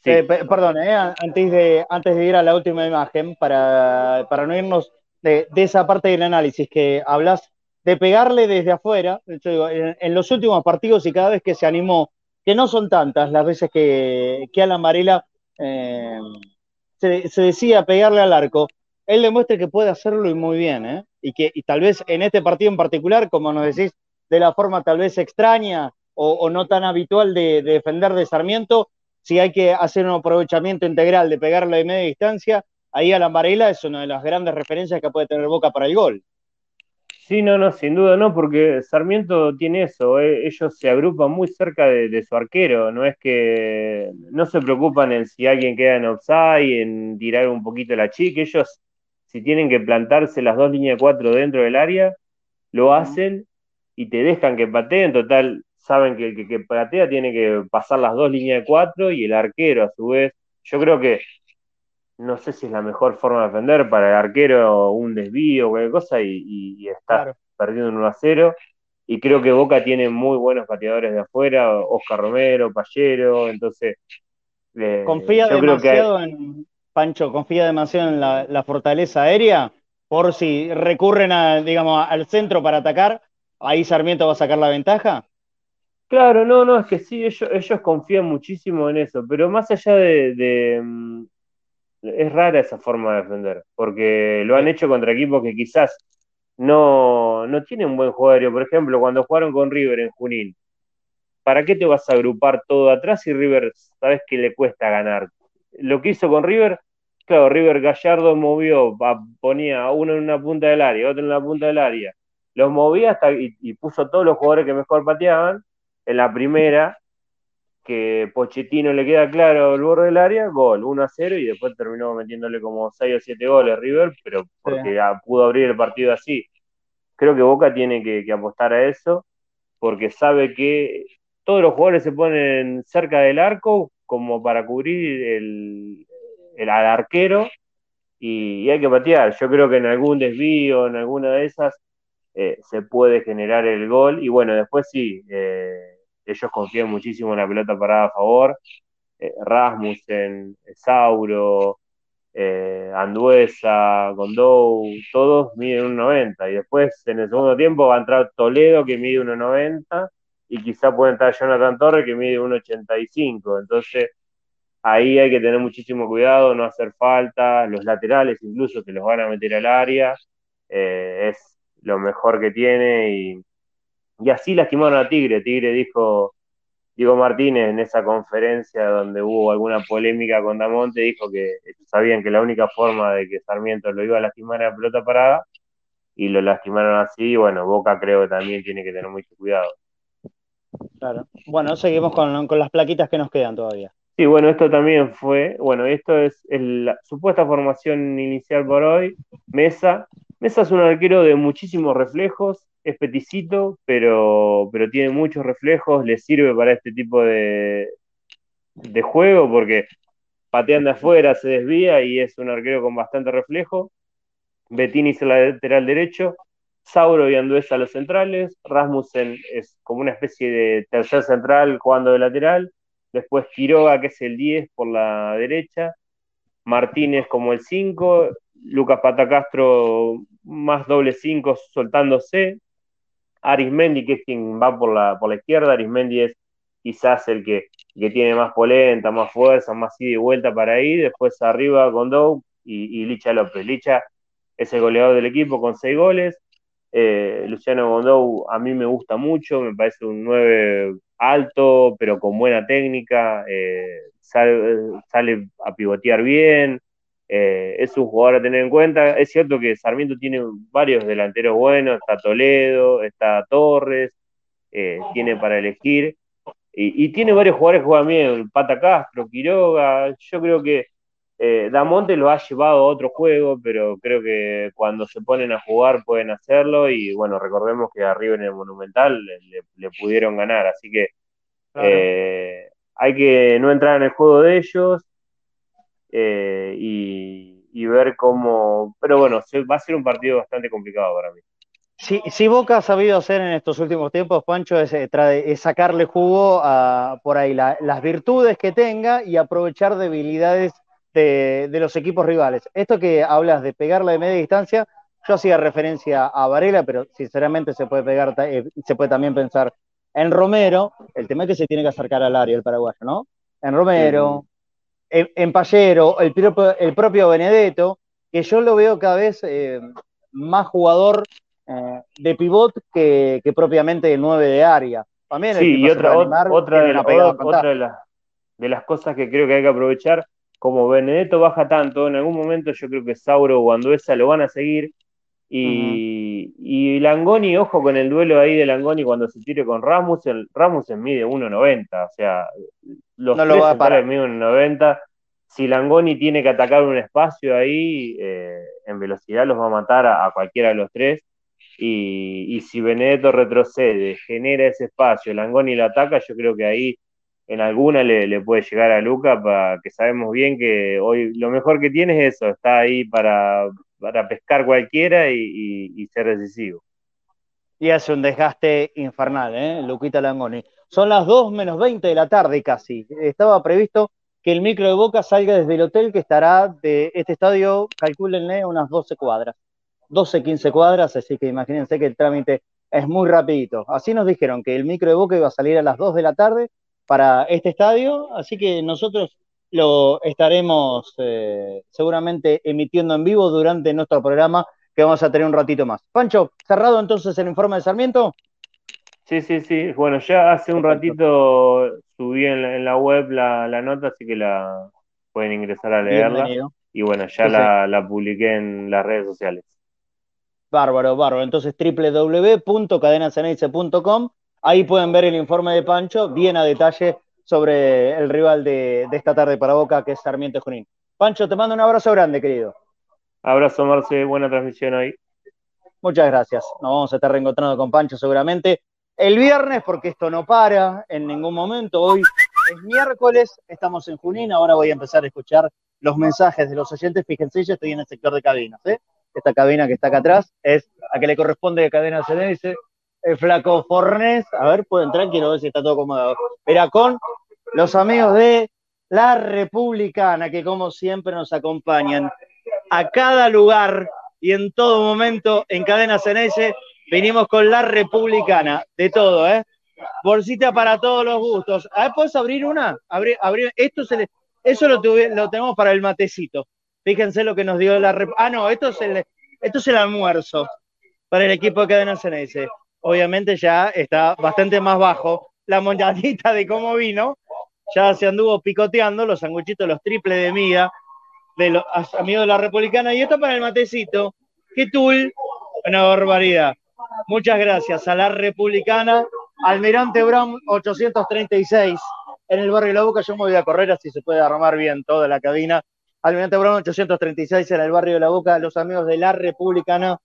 eh, perdón, antes, de, antes de ir a la última imagen, para, para no irnos de, esa parte del análisis que hablas de pegarle desde afuera. en, los últimos partidos y cada vez que se animó, que no son tantas las veces que, que Alan Varela eh, se, decía pegarle al arco, él demuestra que puede hacerlo y muy bien, ¿eh? y que y tal vez en este partido en particular, como nos decís, de la forma tal vez extraña o, no tan habitual de, de, defender de Sarmiento, si hay que hacer un aprovechamiento integral de pegarle de media distancia, ahí Alan Varela es una de las grandes referencias que puede tener Boca para el gol. Sí, no, no, sin duda no, porque Sarmiento tiene eso, eh, ellos se agrupan muy cerca de, su arquero, no es que no se preocupan en si alguien queda en offside, en tirar un poquito la chica, ellos si tienen que plantarse las dos líneas de cuatro dentro del área, lo hacen y te dejan que pateen, total, saben que el que, patea tiene que pasar las dos líneas de cuatro y el arquero a su vez, yo creo que no sé si es la mejor forma de defender para el arquero un desvío o cualquier cosa y, y, está perdiendo un 1 a 0. Y creo que Boca tiene muy buenos pateadores de afuera, Oscar Romero, Pallero, entonces... Eh, confía demasiado en, Pancho, confía demasiado en la, fortaleza aérea, por si recurren a, digamos, al centro para atacar, ahí Sarmiento va a sacar la ventaja. Claro, no, no, es que sí, ellos, ellos confían muchísimo en eso, pero más allá de, mm, es rara esa forma de defender, porque lo han hecho contra equipos que quizás no, no tienen un buen jugador. Por ejemplo, cuando jugaron con River en Junín, ¿para qué te vas a agrupar todo atrás si River sabes que le cuesta ganar? Lo que hizo con River, claro, River Gallardo movió, ponía uno en una punta del área, otro en la punta del área, los movía hasta y, y puso todos los jugadores que mejor pateaban en la primera que Pochettino le queda claro el borde del área, gol, 1 a 0 y después terminó metiéndole como 6 o 7 goles River, pero porque pudo abrir el partido así. Creo que Boca tiene que, apostar a eso, porque sabe que todos los jugadores se ponen cerca del arco como para cubrir el, el al arquero y, hay que patear. Yo creo que en algún desvío, en alguna de esas, eh, se puede generar el gol y bueno, después sí. Eh, ellos confían muchísimo en la pelota parada a favor. Eh, Rasmussen, Sauro, eh, Anduesa, Gondou, todos miden 1,90. Y después en el segundo tiempo va a entrar Toledo que mide 1,90 y quizá puede entrar Jonathan Torres que mide 1,85. Entonces ahí hay que tener muchísimo cuidado, no hacer falta. Los laterales incluso que los van a meter al área. Eh, es lo mejor que tiene y y así lastimaron a Tigre. Tigre dijo, Diego Martínez en esa conferencia donde hubo alguna polémica con Damonte, dijo que sabían que la única forma de que Sarmiento lo iba a lastimar era pelota parada y lo lastimaron así. Y bueno, Boca creo que también tiene que tener mucho cuidado. Claro. Bueno, seguimos con, con las plaquitas que nos quedan todavía. Sí, bueno, esto también fue, bueno, esto es la supuesta formación inicial por hoy. Mesa. Mesa es un arquero de muchísimos reflejos, es peticito, pero, pero tiene muchos reflejos, le sirve para este tipo de, de juego porque pateando afuera, se desvía y es un arquero con bastante reflejo. Bettini es el lateral derecho, Sauro y Anduesa los centrales, Rasmussen es como una especie de tercer central jugando de lateral, después Quiroga que es el 10 por la derecha, Martínez como el 5, Lucas Patacastro más doble 5 soltándose, Arismendi, que es quien va por la, por la izquierda, Arismendi es quizás el que, que tiene más polenta, más fuerza, más ida y vuelta para ir, después arriba Gondou y, Licha López. Licha es el goleador del equipo con seis goles, eh, Luciano Gondou a mí me gusta mucho, me parece un 9 alto, pero con buena técnica, eh, sale, a pivotear bien, eh, es un jugador a tener en cuenta. Es cierto que Sarmiento tiene varios delanteros buenos, está Toledo, está Torres, eh, tiene para elegir, y, tiene varios jugadores que juegan bien, Pata Castro, Quiroga, yo creo que eh, Damonte lo ha llevado a otro juego, pero creo que cuando se ponen a jugar pueden hacerlo. Y bueno, recordemos que arriba en el Monumental le, pudieron ganar, así que eh, hay que no entrar en el juego de ellos eh, y, y, ver cómo, pero bueno, va a ser un partido bastante complicado para mí. Si, Boca ha sabido hacer en estos últimos tiempos, Pancho, es, eh, sacarle jugo a por ahí las virtudes que tenga y aprovechar debilidades de, los equipos rivales. Esto que hablas de pegarla de media distancia, yo hacía referencia a Varela, pero sinceramente se puede pegar, eh, se puede también pensar en Romero. El tema es que se tiene que acercar al área el paraguayo, ¿no? En Romero, en, Pallero, el propio, el propio Benedetto, que yo lo veo cada vez eh, más jugador eh, de pivot que, propiamente de 9 de área. También sí, y otra, otra, de, de, las cosas que creo que hay que aprovechar, como Benedetto baja tanto, en algún momento yo creo que Sauro o Anduesa lo van a seguir. Y, Langoni, ojo con el duelo ahí de Langoni cuando se tire con Ramos, el Ramos mide 1.90, o sea, los no lo va a parar. miden 1.90. Si Langoni tiene que atacar un espacio ahí, eh, en velocidad los va a matar a cualquiera de los tres y, si Benedetto retrocede, genera ese espacio, Langoni lo ataca, yo creo que ahí en alguna le, puede llegar a Luca, para que sabemos bien que hoy lo mejor que tiene es eso, está ahí para, para pescar cualquiera y, ser decisivo. Y hace un desgaste infernal, ¿eh? Luquita Langoni. Son las 2 menos 20 de la tarde casi. Estaba previsto que el micro de Boca salga desde el hotel que estará de este estadio, calcúlenle, unas 12 cuadras. 12, 15 cuadras, así que imagínense que el trámite es muy rapidito. Así nos dijeron que el micro de Boca iba a salir a las 2 de la tarde para este estadio, así que nosotros lo estaremos eh, seguramente emitiendo en vivo durante nuestro programa que vamos a tener un ratito más. Pancho, cerrado entonces el informe de Sarmiento. Sí, sí, sí. Bueno, ya hace un ratito subí en la, web la, nota, así que la pueden ingresar a leerla. Y bueno, ya la, la publiqué en las redes sociales. Bárbaro, bárbaro. Entonces, www.cadenaceneice.com. Ahí pueden ver el informe de Pancho, bien a detalle sobre el rival de, esta tarde para Boca, que es Sarmiento Junín. Pancho, te mando un abrazo grande, querido. Abrazo, Marce. Buena transmisión hoy. Muchas gracias. Nos vamos a estar reencontrando con Pancho seguramente el viernes, porque esto no para en ningún momento. Hoy es miércoles, estamos en Junín. Ahora voy a empezar a escuchar los mensajes de los oyentes. Fíjense, yo estoy en el sector de cabinas. ¿eh? esta cabina que está acá atrás, es a que le corresponde de cadena dice el flaco Fornés, a ver, pueden entrar, quiero ver si está todo acomodado. Era con los amigos de La Republicana, que como siempre nos acompañan a cada lugar y en todo momento en Cadena Ceneice, venimos con La Republicana, de todo, ¿eh? Bolsita para todos los gustos. A ver, ¿puedes abrir una? Abrir, abrir. Esto se le, eso lo, lo tenemos para el matecito. Fíjense lo que nos dio la... Ah, no, esto es el, esto es el almuerzo para el equipo de Cadena Ceneice. Obviamente ya está bastante más bajo la monedita de cómo vino. Ya se anduvo picoteando los sanguchitos, los triples de miga de los amigos de la Republicana. Y esto para el matecito. ¡Qué tul! Una barbaridad. Muchas gracias a la Republicana. Almirante Brown 836 en el barrio La Boca. Yo me voy a correr así se puede armar bien toda la cabina Almirante Brown 836 en el barrio de La Boca, los amigos de la Republicana.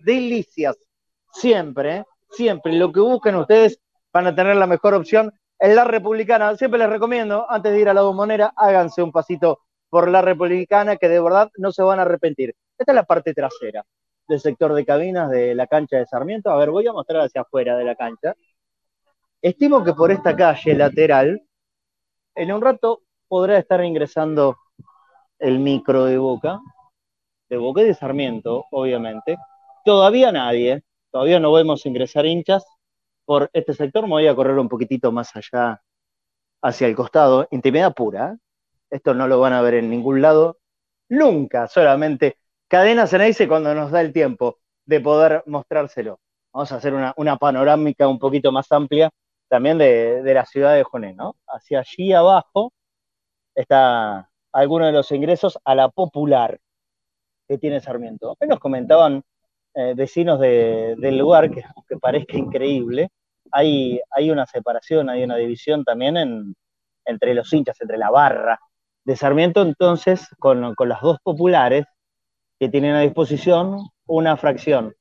Delicias, siempre, ¿eh? siempre. Lo que busquen ustedes van a tener la mejor opción en la Republicana. Siempre les recomiendo, antes de ir a la bombonera, háganse un pasito por la Republicana, que de verdad no se van a arrepentir. Esta es la parte trasera del sector de cabinas de la cancha de Sarmiento. A ver, voy a mostrar hacia afuera de la cancha. Estimo que por esta calle lateral, en un rato podrá estar ingresando el micro de Boca, de Boca y de Sarmiento, obviamente. Todavía nadie, todavía no vemos ingresar hinchas por este sector. Me voy a correr un poquitito más allá, hacia el costado. Intimidad pura. ¿eh? Esto no lo van a ver en ningún lado. Nunca, solamente Cadena dice cuando nos da el tiempo de poder mostrárselo. Vamos a hacer una, panorámica un poquito más amplia también de, la ciudad de Joné, ¿no? Hacia allí abajo está algunos de los ingresos a la popular que tiene Sarmiento. Nos comentaban eh, vecinos del lugar, que aunque parezca increíble, hay, hay una separación, hay una división también entre los hinchas, entre la barra de Sarmiento, entonces, con, con las dos populares que tienen a disposición, una fracción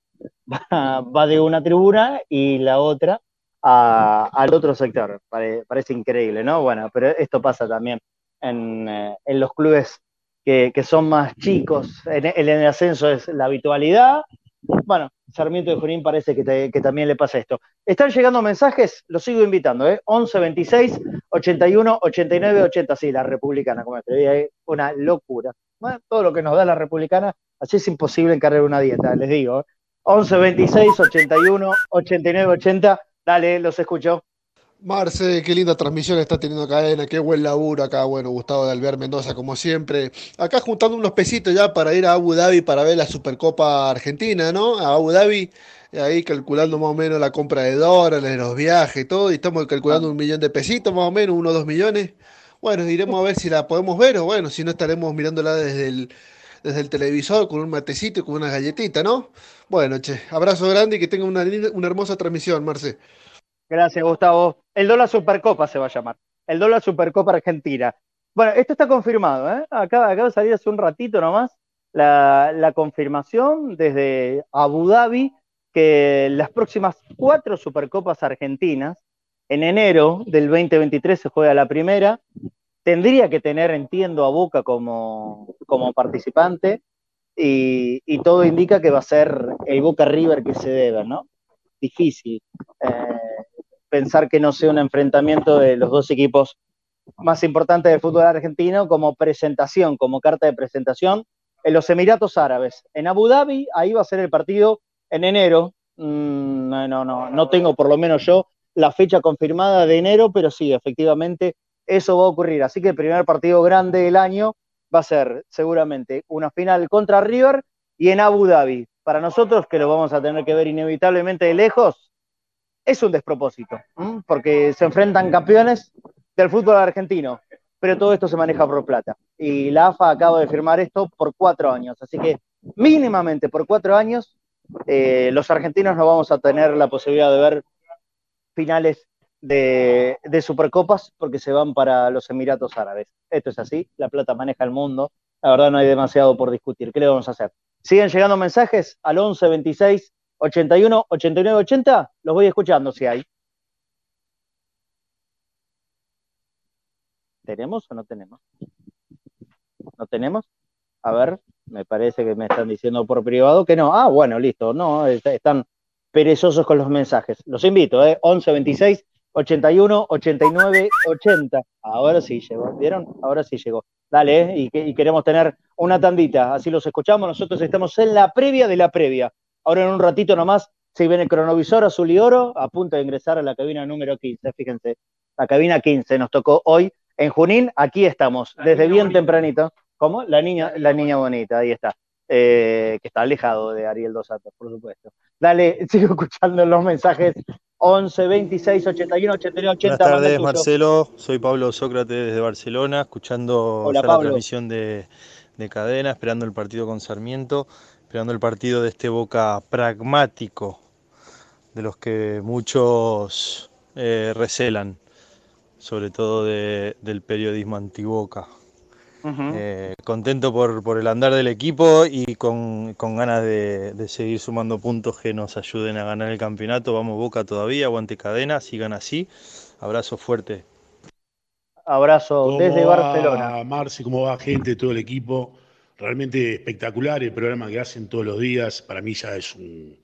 va, de una tribuna y la otra al otro sector. Pare- parece increíble, ¿no? Bueno, pero esto pasa también en, eh, en los clubes que, que son más chicos. El ascenso es la habitualidad. Bueno, Sarmiento de Junín parece que, que también le pasa esto. Están llegando mensajes, los sigo invitando, ¿eh? 11 26 81 89 80. Sí, la republicana, como te una locura. Bueno, todo lo que nos da la republicana, así es imposible encargar una dieta, les digo. ¿eh? 11 26 81 89 80. Dale, los escucho. Marce, qué linda transmisión está teniendo Cadena, qué buen laburo acá, bueno, Gustavo de Alvear Mendoza, como siempre. Acá juntando unos pesitos ya para ir a Abu Dhabi para ver la Supercopa Argentina, ¿no? A Abu Dhabi, ahí calculando más o menos la compra de dólares, los viajes y todo, y estamos calculando un millón de pesitos más o menos, uno o dos millones. Bueno, iremos a ver si la podemos ver o bueno, si no estaremos mirándola desde el, desde el televisor con un matecito y con una galletita, ¿no? Bueno, che, abrazo grande y que tenga una, una hermosa transmisión, Marce. Gracias, Gustavo. El dólar Supercopa se va a llamar. El dólar Supercopa Argentina. Bueno, esto está confirmado, ¿eh? Acaba, acaba de salir hace un ratito nomás la, la confirmación desde Abu Dhabi que las próximas cuatro Supercopas Argentinas, en enero del 2023 se juega la primera, tendría que tener, entiendo, a Boca como, como participante y, todo indica que va a ser el Boca River que se debe, ¿no? Difícil. Eh, pensar que no sea un enfrentamiento de los dos equipos más importantes del fútbol argentino como presentación, como carta de presentación en los Emiratos Árabes. En Abu Dhabi, ahí va a ser el partido en enero. Mm, no, no, no, no tengo por lo menos yo la fecha confirmada de enero, pero sí, efectivamente, eso va a ocurrir. Así que el primer partido grande del año va a ser seguramente una final contra River y en Abu Dhabi. Para nosotros, que lo vamos a tener que ver inevitablemente de lejos, es un despropósito, porque se enfrentan campeones del fútbol argentino, pero todo esto se maneja por plata. Y la AFA acaba de firmar esto por cuatro años, así que mínimamente por cuatro años eh, los argentinos no vamos a tener la posibilidad de ver finales de, Supercopas porque se van para los Emiratos Árabes. Esto es así, la plata maneja el mundo, la verdad no hay demasiado por discutir. ¿Qué le vamos a hacer? Siguen llegando mensajes al 11 26 81 89 80, los voy escuchando si hay. ¿Tenemos o no tenemos? ¿No tenemos? A ver, me parece que me están diciendo por privado que no. Ah, bueno, listo, no, est- están perezosos con los mensajes. Los invito, ¿eh? 11 26 81 89 80. Ahora sí llegó, ¿vieron? Ahora sí llegó. Dale, ¿eh? y, que- y queremos tener una tandita, así los escuchamos. Nosotros estamos en la previa de la previa. Ahora en un ratito nomás se viene el cronovisor azul y oro, a punto de ingresar a la cabina número 15, fíjense. La cabina 15 nos tocó hoy en Junín, aquí estamos, desde bien tempranito. ¿Cómo? La niña, la niña bonita, ahí está. Eh, que está alejado de Ariel Dos Santos, por supuesto. Dale, sigo escuchando los mensajes 11, 26, 81, 89, 80. Buenas tardes. Marcelo. Soy Pablo Sócrates desde Barcelona, escuchando Hola, la transmisión de, de cadena, esperando el partido con Sarmiento, esperando el partido de este Boca pragmático, de los que muchos eh, recelan, sobre todo de- del periodismo antiboca. Eh, contento por, por el andar del equipo y con, con ganas de, de seguir sumando puntos que nos ayuden a ganar el campeonato. Vamos Boca todavía, aguante cadena, sigan así. Abrazo fuerte. Abrazo ¿Cómo desde va, Barcelona. Marci? ¿Cómo va, gente? Todo el equipo. Realmente espectacular el programa que hacen todos los días. Para mí ya es un,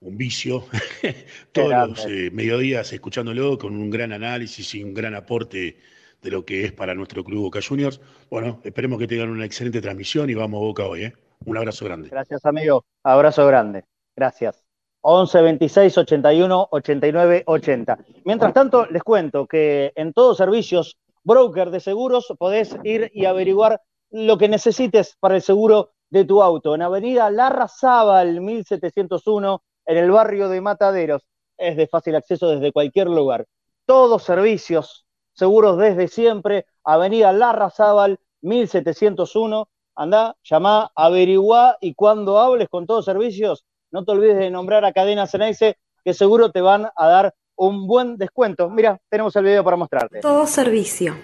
un vicio. todos los eh, mediodías escuchándolo con un gran análisis y un gran aporte de lo que es para nuestro club Boca Juniors. Bueno, esperemos que tengan una excelente transmisión y vamos Boca hoy. ¿eh? Un abrazo grande. Gracias, amigo. Abrazo grande. Gracias. 11 26 81 89 80. Mientras tanto, les cuento que en todos servicios broker de seguros podés ir y averiguar lo que necesites para el seguro de tu auto. En Avenida Larrazábal 1701, en el barrio de Mataderos. Es de fácil acceso desde cualquier lugar. Todos servicios seguros desde siempre. Avenida Larrazábal 1701. Andá, llamá, averiguá y cuando hables con todos servicios, no te olvides de nombrar a Cadena Ceneice, que seguro te van a dar un buen descuento. Mira, tenemos el video para mostrarte. Todo servicio.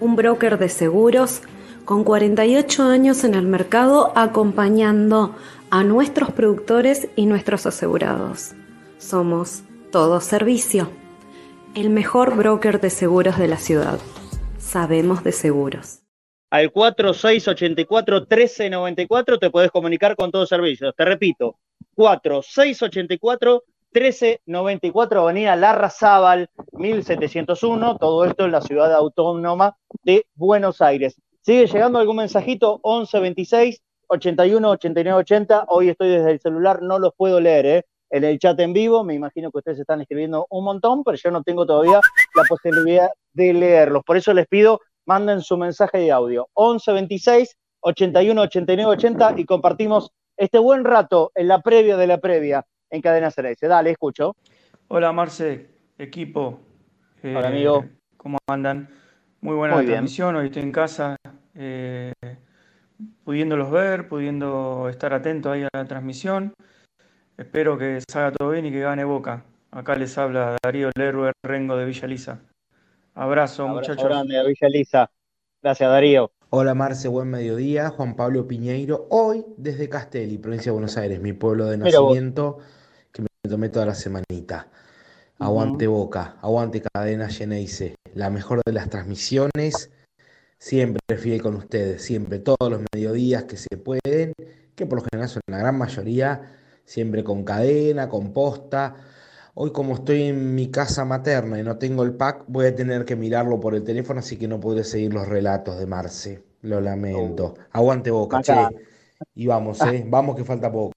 Un broker de seguros con 48 años en el mercado acompañando a nuestros productores y nuestros asegurados. Somos Todo Servicio, el mejor broker de seguros de la ciudad. Sabemos de seguros. Al 4684-1394 te podés comunicar con todos servicios. Te repito, 4684-1394, Avenida Larrazábal, 1701, todo esto en la ciudad autónoma de Buenos Aires. Sigue llegando algún mensajito, 1126 81 89 80. Hoy estoy desde el celular, no los puedo leer, ¿eh? En el chat en vivo, me imagino que ustedes están escribiendo un montón, pero yo no tengo todavía la posibilidad de leerlos. Por eso les pido, manden su mensaje de audio. 1126 81 89 80 y compartimos este buen rato en la previa de la previa en Cadena Cerece. Dale, escucho. Hola Marce, equipo. Hola amigo. ¿Cómo andan? Muy buena Muy bien. transmisión, hoy estoy en casa, eh, pudiéndolos ver, pudiendo estar atento ahí a la transmisión. Espero que salga todo bien y que gane Boca. Acá les habla Darío Lerber Rengo de Villa Lisa. Abrazo, Abrazo muchachos. grande a Villa Elisa. Gracias, Darío. Hola Marce, buen mediodía. Juan Pablo Piñeiro, hoy desde Castelli, provincia de Buenos Aires, mi pueblo de nacimiento, que me tomé toda la semanita. Aguante Boca, aguante Cadena Geneise, la mejor de las transmisiones, siempre fiel con ustedes, siempre, todos los mediodías que se pueden, que por lo general son la gran mayoría, siempre con cadena, con posta. Hoy como estoy en mi casa materna y no tengo el pack, voy a tener que mirarlo por el teléfono, así que no podré seguir los relatos de Marce. Lo lamento. Aguante Boca, che. Y vamos, eh. Vamos que falta poco.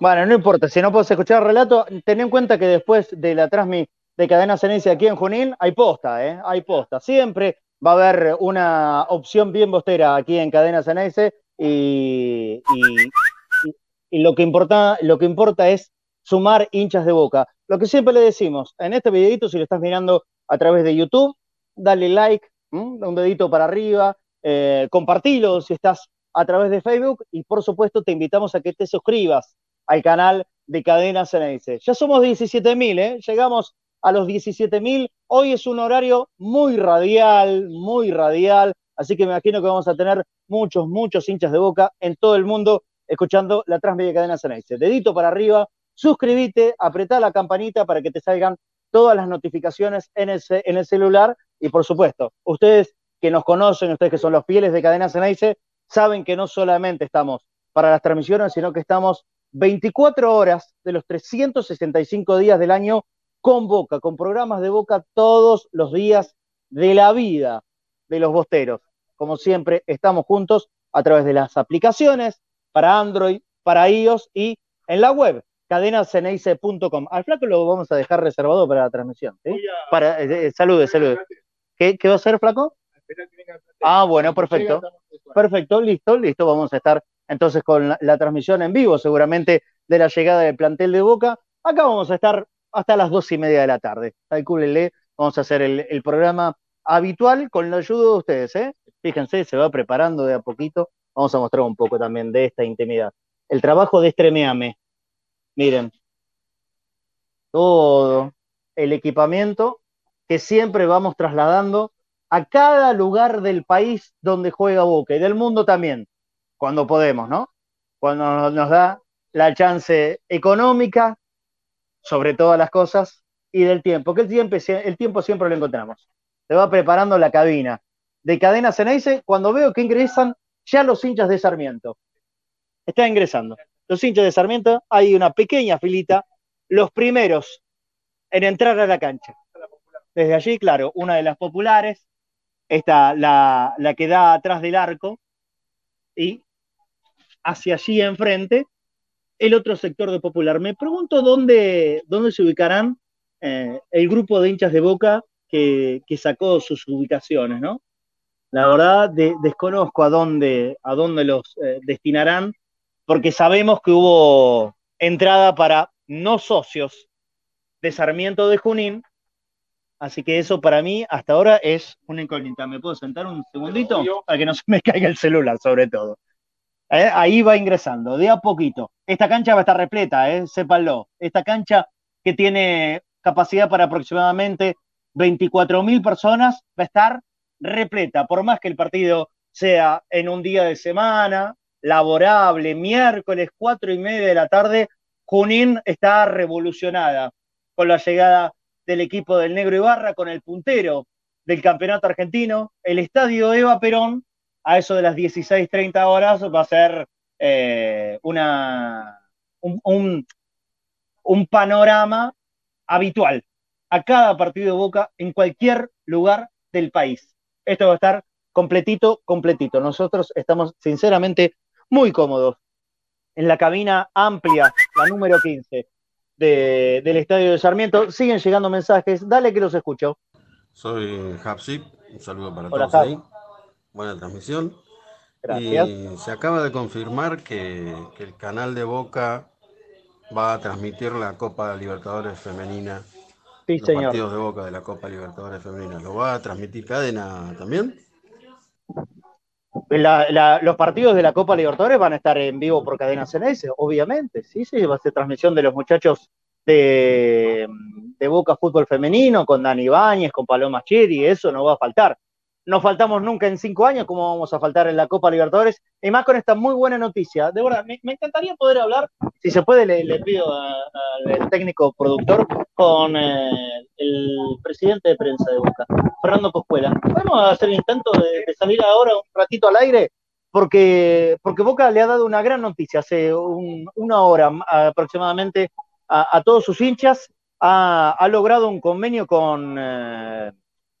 Bueno, no importa, si no puedes escuchar el relato, ten en cuenta que después de la transmi de Cadena Cenencia aquí en Junín, hay posta, ¿eh? Hay posta. Siempre va a haber una opción bien bostera aquí en Cadena Ceneice y lo, que importa, lo que importa es sumar hinchas de boca. Lo que siempre le decimos, en este videito, si lo estás mirando a través de YouTube, dale like, un dedito para arriba, eh, compartilo si estás a través de Facebook y por supuesto te invitamos a que te suscribas al canal de Cadena Ceneice. Ya somos 17.000, ¿eh? llegamos a los 17.000. Hoy es un horario muy radial, muy radial, así que me imagino que vamos a tener muchos, muchos hinchas de boca en todo el mundo escuchando la transmedia de Cadena Ceneice. Dedito para arriba, suscríbete, apretá la campanita para que te salgan todas las notificaciones en el, celular y por supuesto, ustedes que nos conocen, ustedes que son los fieles de Cadena Ceneice, saben que no solamente estamos para las transmisiones, sino que estamos 24 horas de los 365 días del año con Boca, con programas de Boca todos los días de la vida de los bosteros. Como siempre, estamos juntos a través de las aplicaciones para Android, para iOS y en la web, cadenaceneice.com. Al flaco lo vamos a dejar reservado para la transmisión. ¿sí? Para, eh, eh, salude, salude. ¿Qué, ¿Qué va a hacer, flaco? Ah, bueno, perfecto. Perfecto, listo, listo. Vamos a estar entonces con la, la transmisión en vivo, seguramente, de la llegada del plantel de Boca. Acá vamos a estar hasta las dos y media de la tarde. Calcúlenle, vamos a hacer el, el programa habitual con la ayuda de ustedes, ¿eh? Fíjense, se va preparando de a poquito. Vamos a mostrar un poco también de esta intimidad. El trabajo de Estremeame. Miren, todo el equipamiento que siempre vamos trasladando a cada lugar del país donde juega Boca y del mundo también, cuando podemos, ¿no? Cuando nos- nos da la chance económica, sobre todas las cosas, y del tiempo, que el tiempo, el tiempo siempre lo encontramos. Se va preparando la cabina de Cadena Ceneice cuando veo que ingresan ya los hinchas de Sarmiento. Está ingresando. Los hinchas de Sarmiento, hay una pequeña filita, los primeros en entrar a la cancha. Desde allí, claro, una de las populares, esta, la, la que da atrás del arco, y hacia allí enfrente, el otro sector de popular. Me pregunto dónde, dónde se ubicarán eh, el grupo de hinchas de Boca que, que sacó sus ubicaciones, ¿no? La verdad, de- desconozco a dónde, a dónde los eh, destinarán, porque sabemos que hubo entrada para no socios de Sarmiento de Junín, así que eso para mí hasta ahora es una incógnita. ¿Me puedo sentar un segundito? Para que no se me caiga el celular, sobre todo. Eh, Ahí va ingresando, de a poquito. Esta cancha va a estar repleta, eh, sépanlo. Esta cancha que tiene capacidad para aproximadamente 24.000 personas va a estar repleta, por más que el partido sea en un día de semana, laborable, miércoles, cuatro y media de la tarde, Junín está revolucionada con la llegada del equipo del Negro Ibarra, con el puntero del campeonato argentino. El estadio Eva Perón, a eso de las 16.30 horas, va a ser eh, una, un, un panorama habitual a cada partido de Boca en cualquier lugar del país. Esto va a estar completito, completito. Nosotros estamos sinceramente muy cómodos en la cabina amplia, la número 15 del Estadio de Sarmiento. Siguen llegando mensajes. Dale que los escucho. Soy Hapsip. Un saludo para Hola, todos Hap. ahí. Buena transmisión. Gracias. Y se acaba de confirmar que, que el canal de Boca va a transmitir la Copa Libertadores Femenina. Sí, los señor. partidos de Boca de la Copa Libertadores Femenina. ¿Lo va a transmitir cadena también? La- la- los partidos de la Copa Libertadores van a estar en vivo por Cadena CNS, obviamente. Sí, sí, va a ser transmisión de los muchachos de, de Boca Fútbol Femenino, con Dani Ibáñez, con Paloma Chiri, eso no va a faltar. No faltamos nunca en cinco años, como vamos a faltar en la Copa Libertadores, y más con esta muy buena noticia. De verdad, me, me encantaría poder hablar, si se puede, le, pido al técnico productor con eh, el presidente de prensa de Boca, Fernando Coscuela. ¿Podemos hacer el intento de, salir ahora un ratito al aire? Porque, porque Boca le ha dado una gran noticia hace un- una hora aproximadamente a, todos sus hinchas. Ha, ha logrado un convenio con, eh,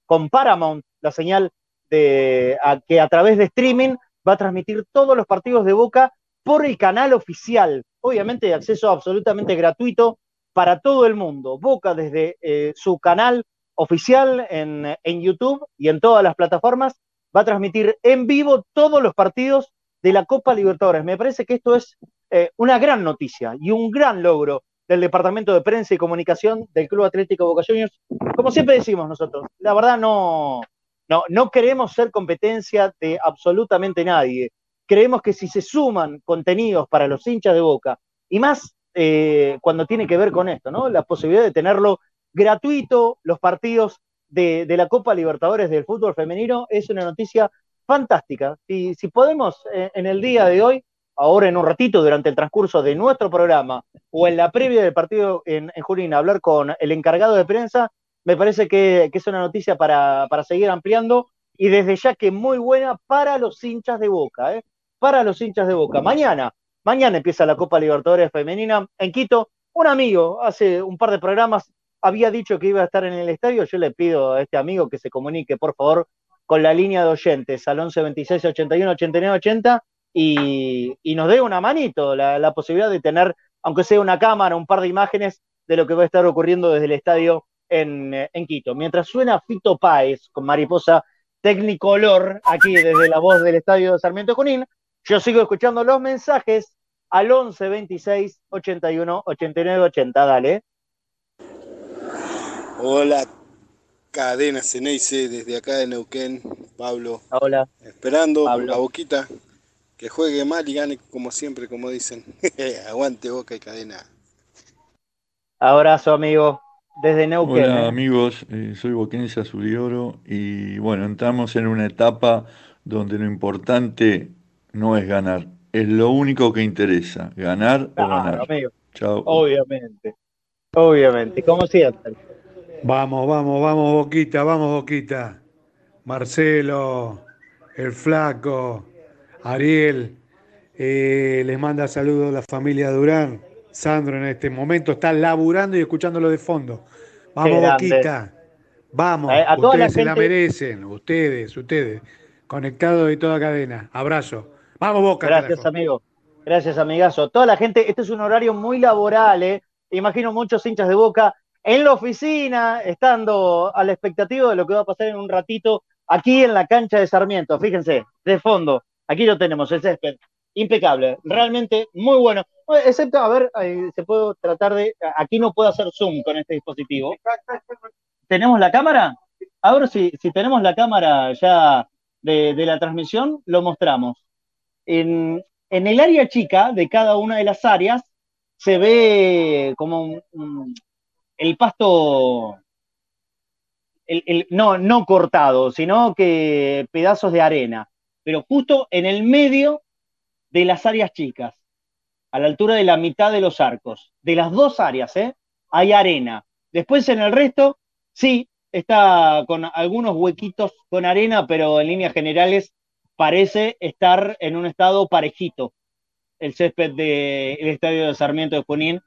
con Paramount, la señal de que a través de streaming va a transmitir todos los partidos de Boca por el canal oficial, obviamente acceso absolutamente gratuito para todo el mundo. Boca desde eh, su canal oficial en, en YouTube y en todas las plataformas va a transmitir en vivo todos los partidos de la Copa Libertadores. Me parece que esto es eh, una gran noticia y un gran logro del Departamento de Prensa y Comunicación del Club Atlético Boca Juniors. Como siempre decimos nosotros, la verdad no, no, no queremos ser competencia de absolutamente nadie. Creemos que si se suman contenidos para los hinchas de Boca, y más eh, cuando tiene que ver con esto, ¿no? La posibilidad de tenerlo gratuito, los partidos de, la Copa Libertadores del fútbol femenino, es una noticia fantástica. Si, si podemos eh, en el día de hoy, ahora en un ratito, durante el transcurso de nuestro programa, o en la previa del partido en, en hablar con el encargado de prensa, me parece que, que es una noticia para, para seguir ampliando y desde ya que muy buena para los hinchas de Boca, ¿eh? Para los hinchas de Boca. Mañana, mañana empieza la Copa Libertadores Femenina en Quito. Un amigo hace un par de programas había dicho que iba a estar en el estadio. Yo le pido a este amigo que se comunique, por favor, con la línea de oyentes al 11 26 81 89 80 y, y nos dé una manito, la, posibilidad de tener, aunque sea una cámara, un par de imágenes de lo que va a estar ocurriendo desde el estadio en, eh, Quito. Mientras suena Fito Páez con Mariposa Tecnicolor, aquí desde la voz del estadio de Sarmiento Junín, yo sigo escuchando los mensajes al 11 26 81 89 80. Dale. Hola, cadena Ceneice, desde acá de Neuquén, Pablo. Hola. Esperando Pablo. la boquita que juegue mal y gane como siempre, como dicen. Aguante boca y cadena. Abrazo, amigo, desde Neuquén. Hola ¿eh? amigos, eh, soy Boquense Azul y Oro y bueno, entramos en una etapa donde lo importante no es ganar, es lo único que interesa, ganar o ganar. amigo. Chao. Obviamente. Obviamente, como siempre. Vamos, vamos, vamos, Boquita, vamos, Boquita. Marcelo, el Flaco, Ariel, eh, les manda saludos la familia Durán. Sandro en este momento está laburando y escuchándolo de fondo. Vamos. Boquita. Vamos, Eh, a la ustedes se la merecen, ustedes, ustedes. Conectados de toda cadena. Abrazo. Vamos, Boca. Gracias, carajo. amigo. Gracias, amigazo. Toda la gente, este es un horario muy laboral, ¿eh? Imagino muchos hinchas de boca en la oficina, estando a la expectativa de lo que va a pasar en un ratito aquí en la cancha de Sarmiento. Fíjense, de fondo, aquí lo tenemos, el césped. Impecable, realmente muy bueno. Excepto, a ver, ahí se puede tratar de. Aquí no puedo hacer zoom con este dispositivo. ¿Tenemos la cámara? Ahora si, si tenemos la cámara ya de, de la transmisión, lo mostramos. En, el área chica de cada una de las áreas se ve como el pasto, no, no cortado, sino que pedazos de arena. pero justo en el medio de las áreas chicas, a la altura de la mitad de los arcos. De las dos áreas, ¿eh? Hay arena. Después en el resto, sí, está con algunos huequitos con arena, pero en líneas generales parece estar en un estado parejito el césped del estadio de Sarmiento de Junín.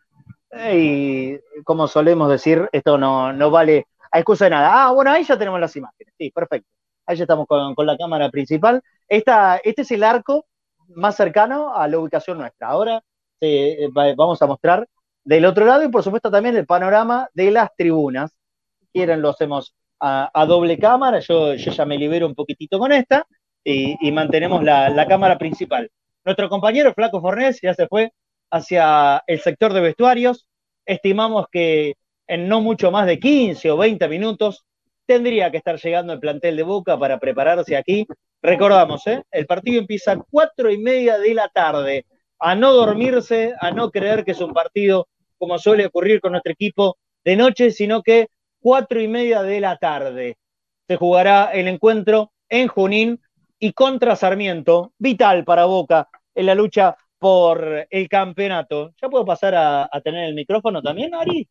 Y como solemos decir, esto no, no vale a excusa de nada. Ah, bueno, ahí ya tenemos las imágenes. Sí, perfecto. Ahí ya estamos con, con la cámara principal. Esta, este es el arco más cercano a la ubicación nuestra. Ahora eh, vamos a mostrar del otro lado y por supuesto también el panorama de las tribunas. Quieren lo hacemos a, doble cámara, yo, yo, ya me libero un poquitito con esta y, mantenemos la, cámara principal. Nuestro compañero Flaco Fornés ya se fue hacia el sector de vestuarios. Estimamos que en no mucho más de 15 o 20 minutos tendría que estar llegando el plantel de Boca para prepararse aquí. Recordamos, ¿eh? el partido empieza a cuatro y media de la tarde. A no dormirse, a no creer que es un partido como suele ocurrir con nuestro equipo de noche, sino que cuatro y media de la tarde se jugará el encuentro en Junín y contra Sarmiento, vital para Boca en la lucha por el campeonato. ¿Ya puedo pasar a, tener el micrófono también, Ari?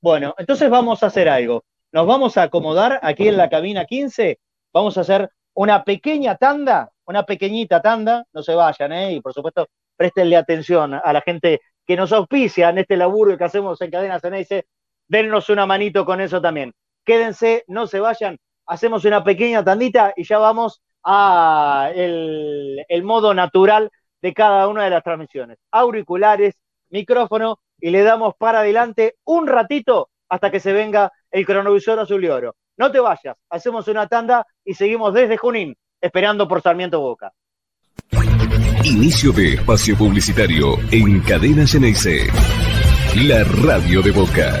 Bueno, entonces vamos a hacer algo. Nos vamos a acomodar aquí en la cabina 15, vamos a hacer una pequeña tanda, una pequeñita tanda, no se vayan, ¿eh? Y por supuesto, prestenle atención a la gente que nos auspicia en este laburo que hacemos en Cadena Ceneice, dennos una manito con eso también. Quédense, no se vayan, hacemos una pequeña tandita y ya vamos a el, el modo natural de cada una de las transmisiones. Auriculares, micrófono y le damos para adelante un ratito hasta que se venga el cronovisor azul y oro. No te vayas, hacemos una tanda y seguimos desde Junín, esperando por Sarmiento Boca. Inicio de espacio publicitario en Cadena Geneise. La radio de Boca.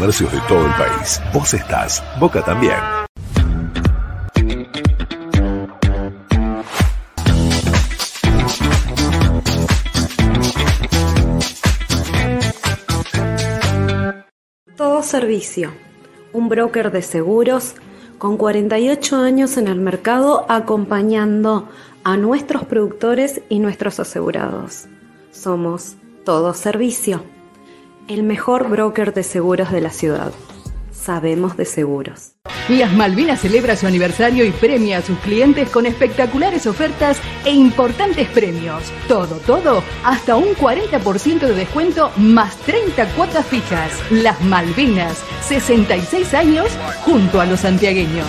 de todo el país. Vos estás, Boca también. Todo Servicio, un broker de seguros con 48 años en el mercado acompañando a nuestros productores y nuestros asegurados. Somos Todo Servicio el mejor broker de seguros de la ciudad. Sabemos de seguros. Las Malvinas celebra su aniversario y premia a sus clientes con espectaculares ofertas e importantes premios. Todo, todo, hasta un 40% de descuento más 30 cuotas fijas. Las Malvinas, 66 años junto a los santiagueños.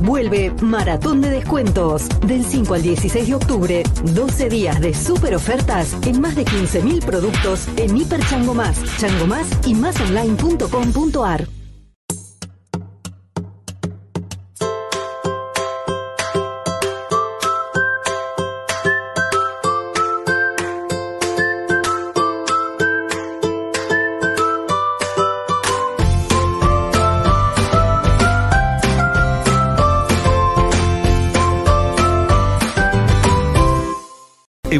Vuelve Maratón de Descuentos. Del 5 al 16 de octubre, 12 días de super ofertas en más de 15.000 productos en Hiper Chango Más, Chango Más y másonline.com.ar.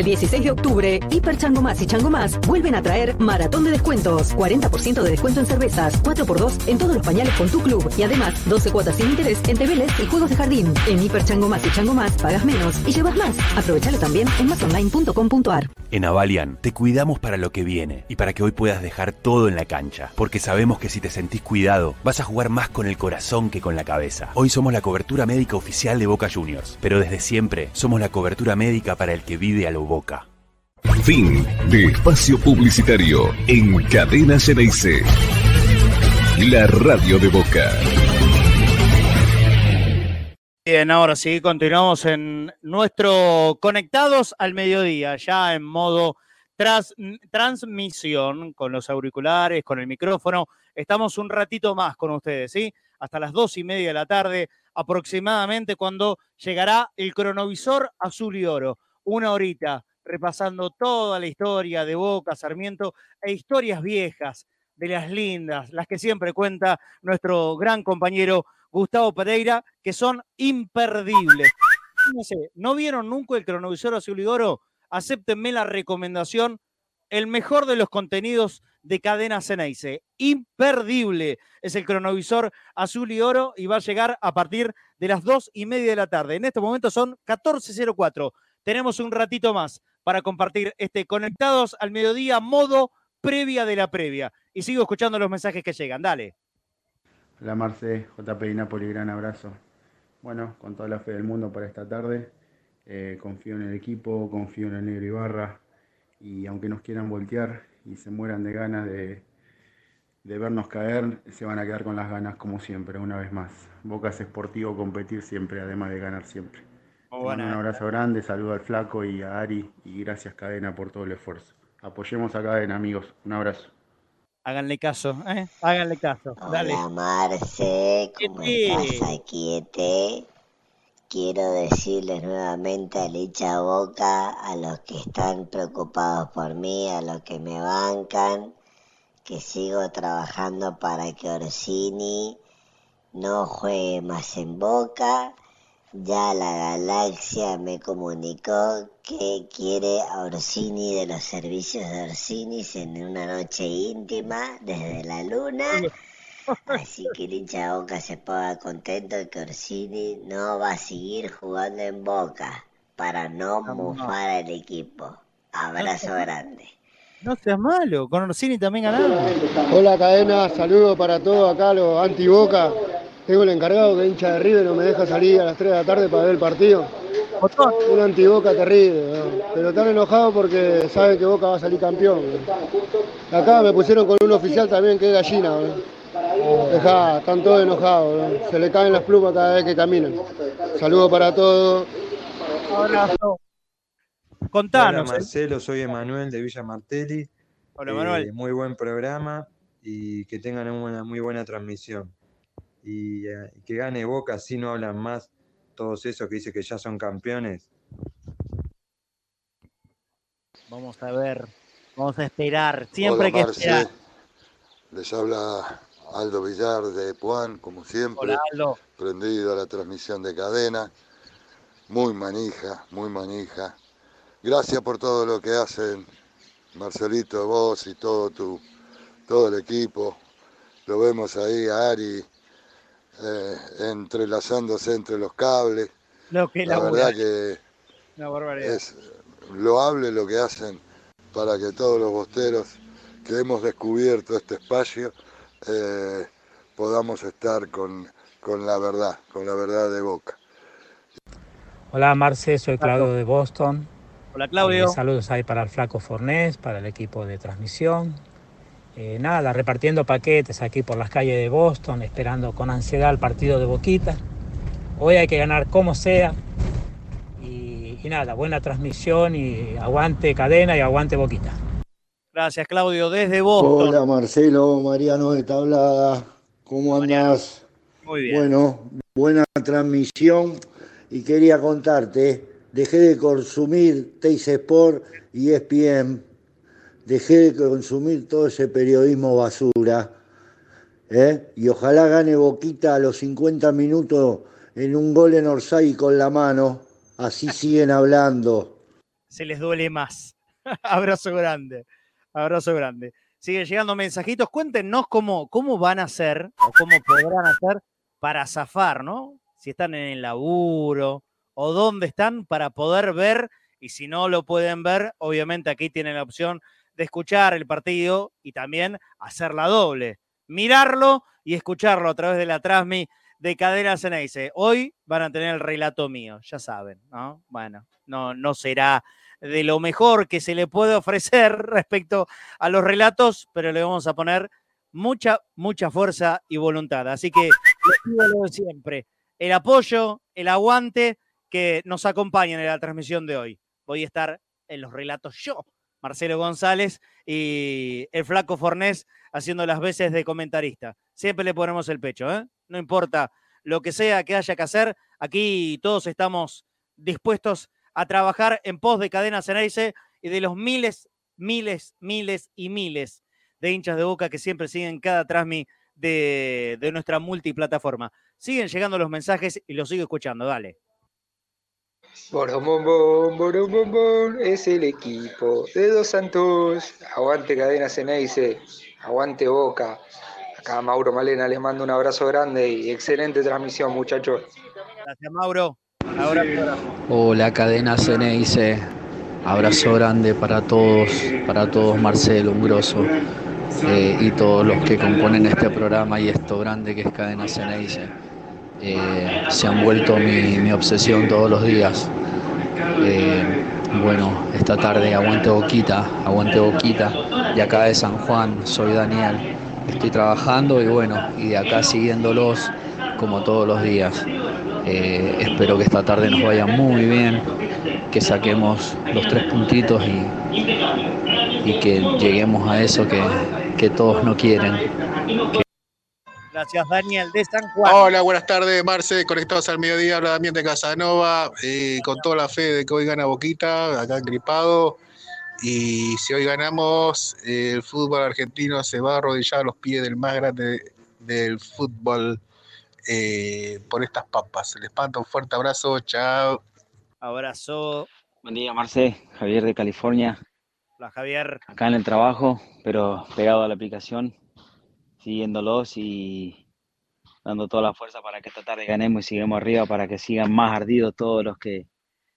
El 16 de octubre, Hiper Chango Más y Chango Más vuelven a traer maratón de descuentos. 40% de descuento en cervezas, 4x2 en todos los pañales con tu club y además 12 cuotas sin interés en tebeles y juegos de jardín. En Hiper Chango Más y Chango Más pagas menos y llevas más. Aprovechalo también en masonline.com.ar. En Avalian te cuidamos para lo que viene y para que hoy puedas dejar todo en la cancha, porque sabemos que si te sentís cuidado, vas a jugar más con el corazón que con la cabeza. Hoy somos la cobertura médica oficial de Boca Juniors, pero desde siempre somos la cobertura médica para el que vive a lo Boca. Fin de espacio publicitario en Cadena Ceneice. La radio de Boca. Bien, ahora sí, continuamos en nuestro Conectados al Mediodía, ya en modo tras- transmisión, con los auriculares, con el micrófono. Estamos un ratito más con ustedes, ¿sí? Hasta las dos y media de la tarde, aproximadamente, cuando llegará el cronovisor azul y oro. Una horita, repasando toda la historia de Boca, Sarmiento e historias viejas, de las lindas, las que siempre cuenta nuestro gran compañero Gustavo Pereira, que son imperdibles. No ¿no vieron nunca el cronovisor azul y oro? Acéptenme la recomendación, el mejor de los contenidos de Cadena Ceneice. Imperdible es el cronovisor azul y oro y va a llegar a partir de las dos y media de la tarde. En este momento son 14.04. Tenemos un ratito más para compartir este Conectados al Mediodía, modo previa de la previa. Y sigo escuchando los mensajes que llegan. Dale. Hola Marce, JP y Napoli, gran abrazo. Bueno, con toda la fe del mundo para esta tarde. Eh, confío en el equipo, confío en el negro Ibarra. Y aunque nos quieran voltear y se mueran de ganas de, vernos caer, se van a quedar con las ganas como siempre, una vez más. Boca es esportivo competir siempre, además de ganar siempre. Buena. un abrazo grande, saludo al Flaco y a Ari y gracias Cadena por todo el esfuerzo. Apoyemos a Cadena, amigos. Un abrazo. Háganle caso, ¿eh? Háganle caso. Dale. Hola Marce, ¿cómo estás aquí? Ete? Quiero decirles nuevamente al hincha boca, a los que están preocupados por mí, a los que me bancan, que sigo trabajando para que Orsini no juegue más en boca. Ya la galaxia me comunicó que quiere a Orsini de los servicios de Orsini en una noche íntima desde la luna. Así que el hincha de Boca se ponga contento de que Orsini no va a seguir jugando en Boca para no mufar al equipo. Abrazo grande. No seas malo, con Orsini también ganamos. Hola cadena, saludos para todos acá, los anti-boca. Tengo el encargado que hincha de River, no me deja salir a las 3 de la tarde para ver el partido. Un anti-boca terrible, ¿no? pero están enojados porque saben que Boca va a salir campeón. ¿no? Acá me pusieron con un oficial también que es gallina. ¿no? Dejá, están todos enojados, ¿no? se le caen las plumas cada vez que caminan. Saludos para todos. Abrazo. Contanos. Hola Marcelo, soy Emanuel de Villa Martelli. Hola, Eh, Manuel. muy buen programa y que tengan una muy buena transmisión. Y eh, que gane Boca, así no hablan más todos esos que dicen que ya son campeones. Vamos a ver, vamos a esperar. Siempre Hola, que Marce. esperar. Les habla Aldo Villar de Puan, como siempre. Hola, Aldo. Prendido a la transmisión de cadena. Muy manija, muy manija. Gracias por todo lo que hacen, Marcelito, vos y todo tu, todo el equipo. Lo vemos ahí a Ari eh, entrelazándose entre los cables. Lo que La labura. verdad que Una barbaridad. es loable lo que hacen para que todos los bosteros que hemos descubierto este espacio eh, podamos estar con, con la verdad, con la verdad de boca. Hola Marce, soy Claudio de Boston. Hola Claudio. Eh, saludos ahí para el Flaco Fornés, para el equipo de transmisión. Eh, nada, repartiendo paquetes aquí por las calles de Boston, esperando con ansiedad el partido de Boquita. Hoy hay que ganar como sea. Y, y nada, buena transmisión y aguante cadena y aguante Boquita. Gracias Claudio, desde Boston. Hola Marcelo, Mariano de Tablada, ¿cómo andás? Muy bien. Bueno, buena transmisión y quería contarte, dejé de consumir Teis Sport y ESPN, dejé de consumir todo ese periodismo basura, ¿eh? y ojalá gane Boquita a los 50 minutos en un gol en Orsay con la mano, así siguen hablando. se les duele más. Abrazo grande. Abrazo grande. Siguen llegando mensajitos. Cuéntenos cómo, cómo van a hacer o cómo podrán hacer para zafar, ¿no? Si están en el laburo o dónde están para poder ver. Y si no lo pueden ver, obviamente aquí tienen la opción de escuchar el partido y también hacer la doble. Mirarlo y escucharlo a través de la Transmi de Cadena Ceneice. Hoy van a tener el relato mío, ya saben, ¿no? Bueno, no, no será de lo mejor que se le puede ofrecer respecto a los relatos, pero le vamos a poner mucha, mucha fuerza y voluntad. Así que lo de siempre, el apoyo, el aguante que nos acompañan en la transmisión de hoy. Voy a estar en los relatos yo, Marcelo González y el flaco Fornés haciendo las veces de comentarista. Siempre le ponemos el pecho, ¿eh? No importa lo que sea que haya que hacer, aquí todos estamos dispuestos a trabajar en pos de Cadena Ceneice y de los miles, miles, miles y miles de hinchas de boca que siempre siguen cada transmi de, de nuestra multiplataforma. Siguen llegando los mensajes y los sigo escuchando, dale. Borobombón, borobombón, es el equipo de Dos Santos. Aguante Cadena Ceneice, aguante Boca. Acá Mauro Malena les mando un abrazo grande y excelente transmisión, muchachos. Gracias, Mauro. Ahora, Hola, cadena Ceneice. Abrazo grande para todos, para todos, Marcelo, un grosso, eh, y todos los que componen este programa y esto grande que es Cadena Ceneice. Eh, se han vuelto mi, obsesión todos los días. Eh, bueno, esta tarde aguante Boquita, aguante Boquita. De acá de San Juan, soy Daniel. Estoy trabajando y bueno, y de acá siguiéndolos como todos los días. Eh, espero que esta tarde nos vaya muy bien, que saquemos los tres puntitos y, y que lleguemos a eso que, que todos no quieren. Gracias, Daniel de San Juan. Hola, buenas tardes, Marce, conectados al mediodía, habla Damián de Casanova, eh, con toda la fe de que hoy gana Boquita, acá gripado, y si hoy ganamos, eh, el fútbol argentino se va a arrodillar a los pies del más grande del fútbol eh, por estas papas. Les mando un fuerte abrazo, chao. Abrazo. Buen día, Marce. Javier de California. Hola, Javier. Acá en el trabajo, pero pegado a la aplicación, siguiéndolos y dando toda la fuerza para que esta tarde ganemos y sigamos arriba, para que sigan más ardidos todos los que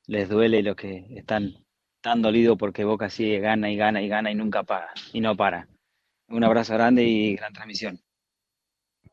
les duele y los que están tan dolidos porque Boca sigue, gana y gana y gana y nunca para, y no para. Un abrazo grande y gran transmisión.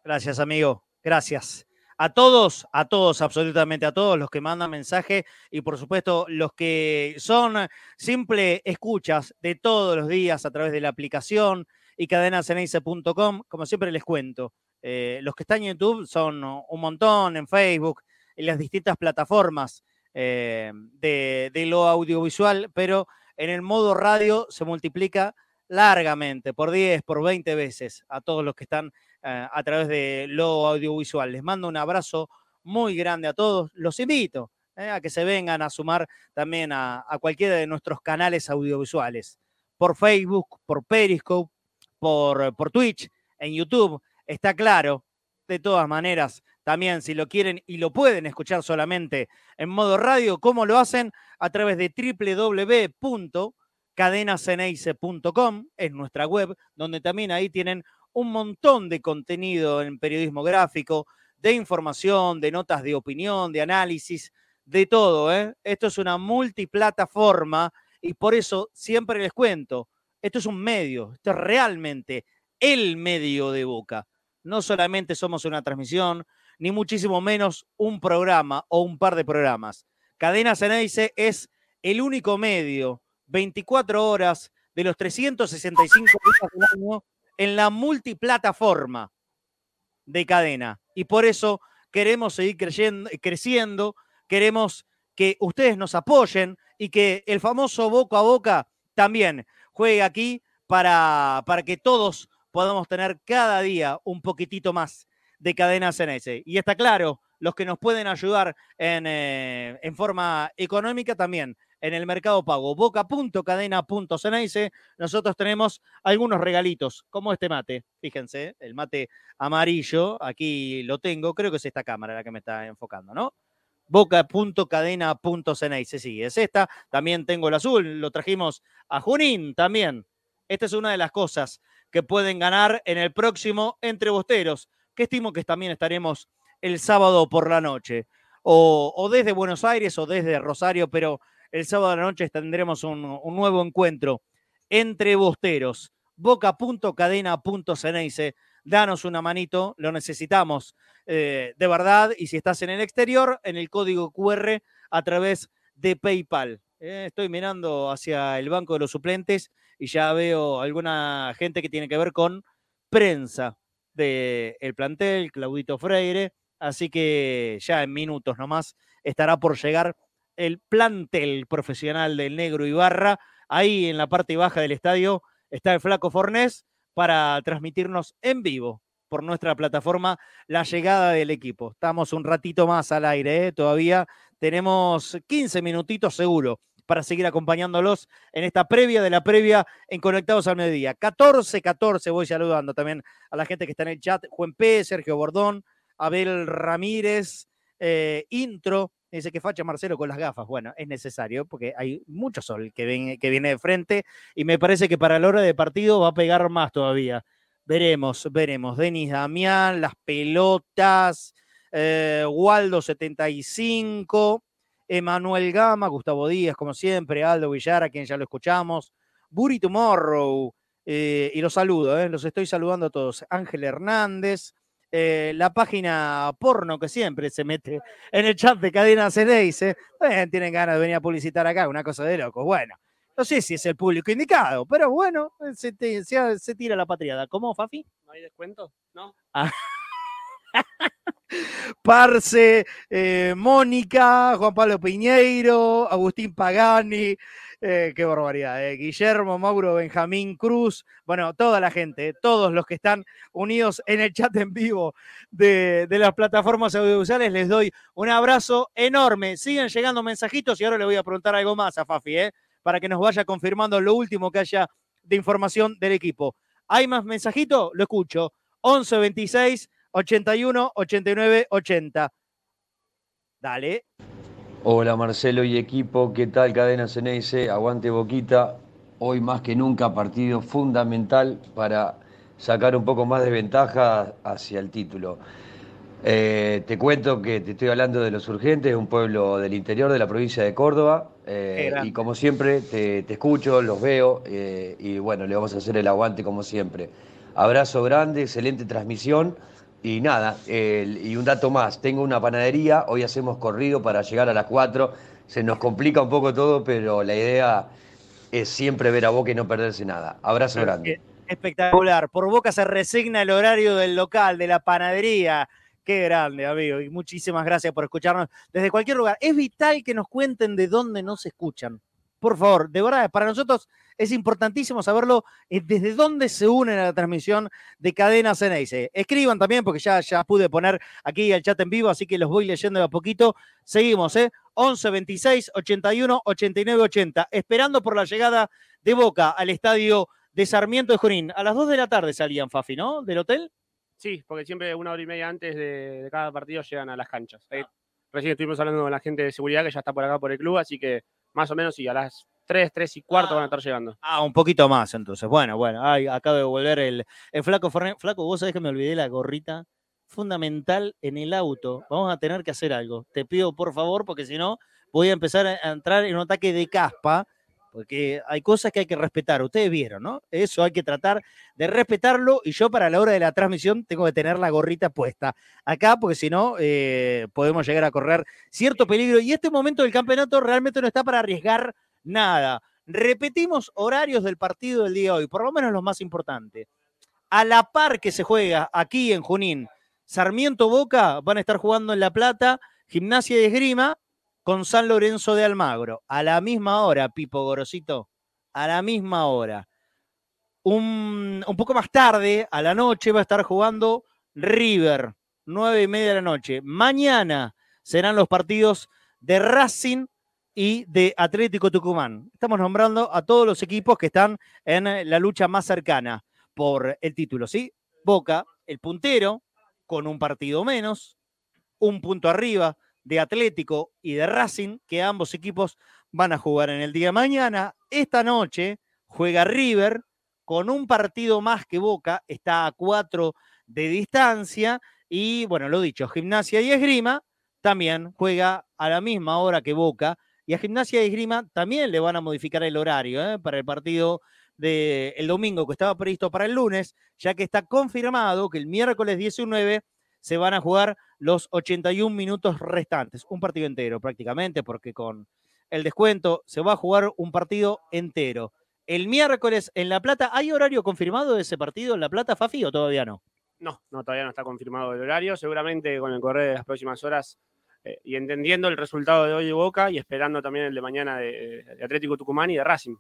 Gracias, amigo. Gracias. A todos, a todos, absolutamente a todos los que mandan mensaje y por supuesto los que son simple escuchas de todos los días a través de la aplicación y cadenaceneice.com, como siempre les cuento. eh, los que están en YouTube son un montón, en Facebook, en las distintas plataformas eh, de, lo audiovisual, pero en el modo radio se multiplica largamente, por 10, por 20 veces, a todos los que están eh, a través de lo audiovisual. Les mando un abrazo muy grande a todos. Los invito a que se vengan a sumar también a cualquiera de nuestros canales audiovisuales, por Facebook, por Periscope, por, por Twitch, en YouTube. Está claro, de todas maneras, también si lo quieren y lo pueden escuchar solamente en modo radio, ¿cómo lo hacen? A través de www.cadenaceneice.com, es nuestra web, donde también ahí tienen un montón de contenido en periodismo gráfico, de información, de notas de opinión, de análisis, de todo. ¿eh? Esto es una multiplataforma y por eso siempre les cuento, esto es un medio, esto es realmente el medio de Boca. No solamente somos una transmisión, ni muchísimo menos un programa o un par de programas. Cadena Ceneice es el único medio, 24 horas de los 365 días del año en la multiplataforma de cadena. Y por eso queremos seguir creyendo, creciendo, queremos que ustedes nos apoyen y que el famoso boca a boca también juegue aquí para, para que todos podamos tener cada día un poquitito más de cadenas ese. Y está claro, los que nos pueden ayudar en, eh, en forma económica también en el mercado pago. Boca.cadena.ceneice. Nosotros tenemos algunos regalitos, como este mate. Fíjense, el mate amarillo, aquí lo tengo, creo que es esta cámara la que me está enfocando, ¿no? boca.cadena.ceneice. Sí, es esta. También tengo el azul, lo trajimos a Junín también. Esta es una de las cosas que pueden ganar en el próximo Entre Bosteros, que estimo que también estaremos el sábado por la noche, o, desde Buenos Aires o desde Rosario, pero el sábado de la noche tendremos un, nuevo encuentro entre Bosteros. Boca.cadena.ceneice. Danos una manito, lo necesitamos eh, de verdad. Y si estás en el exterior, en el código QR a través de PayPal. Eh, estoy mirando hacia el banco de los suplentes y ya veo alguna gente que tiene que ver con prensa del el plantel, Claudito Freire. Así que ya en minutos nomás estará por llegar el plantel profesional del Negro Ibarra. Ahí en la parte baja del estadio está el Flaco Fornés para transmitirnos en vivo por nuestra plataforma la llegada del equipo. Estamos un ratito más al aire, ¿eh? todavía tenemos 15 minutitos seguro para seguir acompañándolos en esta previa de la previa en Conectados al Mediodía. 14-14, voy saludando también a la gente que está en el chat, Juan P., Sergio Bordón, Abel Ramírez, eh, Intro, dice que facha Marcelo con las gafas. Bueno, es necesario porque hay mucho sol que, que viene de frente y me parece que para la hora de partido va a pegar más todavía. Veremos, veremos. Denis Damián, las pelotas, eh, Waldo 75, Emanuel Gama, Gustavo Díaz, como siempre, Aldo Villar, a quien ya lo escuchamos, Buri Tomorrow, eh, y los saludo, eh, los estoy saludando a todos. Ángel Hernández, eh, la página porno que siempre se mete en el chat de Cadena C6, eh, tienen ganas de venir a publicitar acá, una cosa de locos. Bueno, no sé si es el público indicado, pero bueno, se, se, tira la patriada. ¿Cómo, Fafi? ¿No hay descuento? ¿No? Ah. Parce, eh, Mónica, Juan Pablo Piñeiro, Agustín Pagani, eh, qué barbaridad. Eh. Guillermo, Mauro, Benjamín Cruz, bueno, toda la gente, todos los que están unidos en el chat en vivo de, las plataformas audiovisuales, les doy un abrazo enorme. Siguen llegando mensajitos y ahora le voy a preguntar algo más a Fafi, ¿eh? para que nos vaya confirmando lo último que haya de información del equipo. ¿Hay más mensajitos? Lo escucho. 11 26 81 89 80. Dale. Hola Marcelo y equipo, ¿qué tal Cadena Ceneice? Aguante Boquita. Hoy más que nunca partido fundamental para sacar un poco más de ventaja hacia el título. Eh, te cuento que te estoy hablando de Los Urgentes, un pueblo del interior de la provincia de Córdoba. Eh, y como siempre, te, escucho, los veo eh, y bueno, le vamos a hacer el aguante como siempre. Abrazo grande, excelente transmisión. Y nada, y un dato más, tengo una panadería, hoy hacemos corrido para llegar a las 4, se nos complica un poco todo, pero la idea es siempre ver a Boca y no perderse nada. Abrazo grande. Espectacular, por Boca se resigna el horario del local, de la panadería. Qué grande, amigo, y muchísimas gracias por escucharnos desde cualquier lugar. Es vital que nos cuenten de dónde nos escuchan. Por favor, de verdad, para nosotros es importantísimo saberlo eh, desde dónde se une a la transmisión de Cadena Ceneice. Escriban también, porque ya, ya pude poner aquí el chat en vivo, así que los voy leyendo de a poquito. Seguimos, ¿eh? 11 26 81 89 80, esperando por la llegada de Boca al estadio de Sarmiento de Junín. A las 2 de la tarde salían, Fafi, ¿no? ¿Del hotel? Sí, porque siempre una hora y media antes de, cada partido llegan a las canchas. recién estuvimos hablando con la gente de seguridad que ya está por acá por el club, así que más o menos sí, a las 3, 3 y cuarto van a estar llegando. Ah, un poquito más entonces. Bueno, bueno, ay, acabo de volver el, el flaco Flaco, vos sabés que me olvidé la gorrita fundamental en el auto. Vamos a tener que hacer algo. Te pido por favor, porque si no, voy a empezar a entrar en un ataque de caspa. porque hay cosas que hay que respetar. Ustedes vieron, ¿no? Eso hay que tratar de respetarlo y yo para la hora de la transmisión tengo que tener la gorrita puesta acá, porque si no, eh, podemos llegar a correr cierto peligro. Y este momento del campeonato realmente no está para arriesgar nada. Repetimos horarios del partido del día de hoy, por lo menos los más importantes. A la par que se juega aquí en Junín, Sarmiento Boca van a estar jugando en La Plata, Gimnasia de Esgrima con San Lorenzo de Almagro. A la misma hora, Pipo Gorosito, a la misma hora. Un, un poco más tarde, a la noche, va a estar jugando River, nueve y media de la noche. Mañana serán los partidos de Racing y de Atlético Tucumán. Estamos nombrando a todos los equipos que están en la lucha más cercana por el título, ¿sí? Boca, el puntero, con un partido menos, un punto arriba de Atlético y de Racing, que ambos equipos van a jugar en el día de mañana. Esta noche juega River con un partido más que Boca, está a cuatro de distancia. Y bueno, lo dicho, Gimnasia y Esgrima también juega a la misma hora que Boca. Y a Gimnasia y Esgrima también le van a modificar el horario ¿eh? para el partido del domingo que estaba previsto para el lunes, ya que está confirmado que el miércoles 19 se van a jugar los 81 minutos restantes, un partido entero prácticamente, porque con el descuento se va a jugar un partido entero. El miércoles en La Plata, ¿hay horario confirmado de ese partido en La Plata, Fafi, o todavía no? No, no, todavía no está confirmado el horario. Seguramente con el correr de las próximas horas eh, y entendiendo el resultado de hoy de Boca y esperando también el de mañana de, de Atlético Tucumán y de Racing.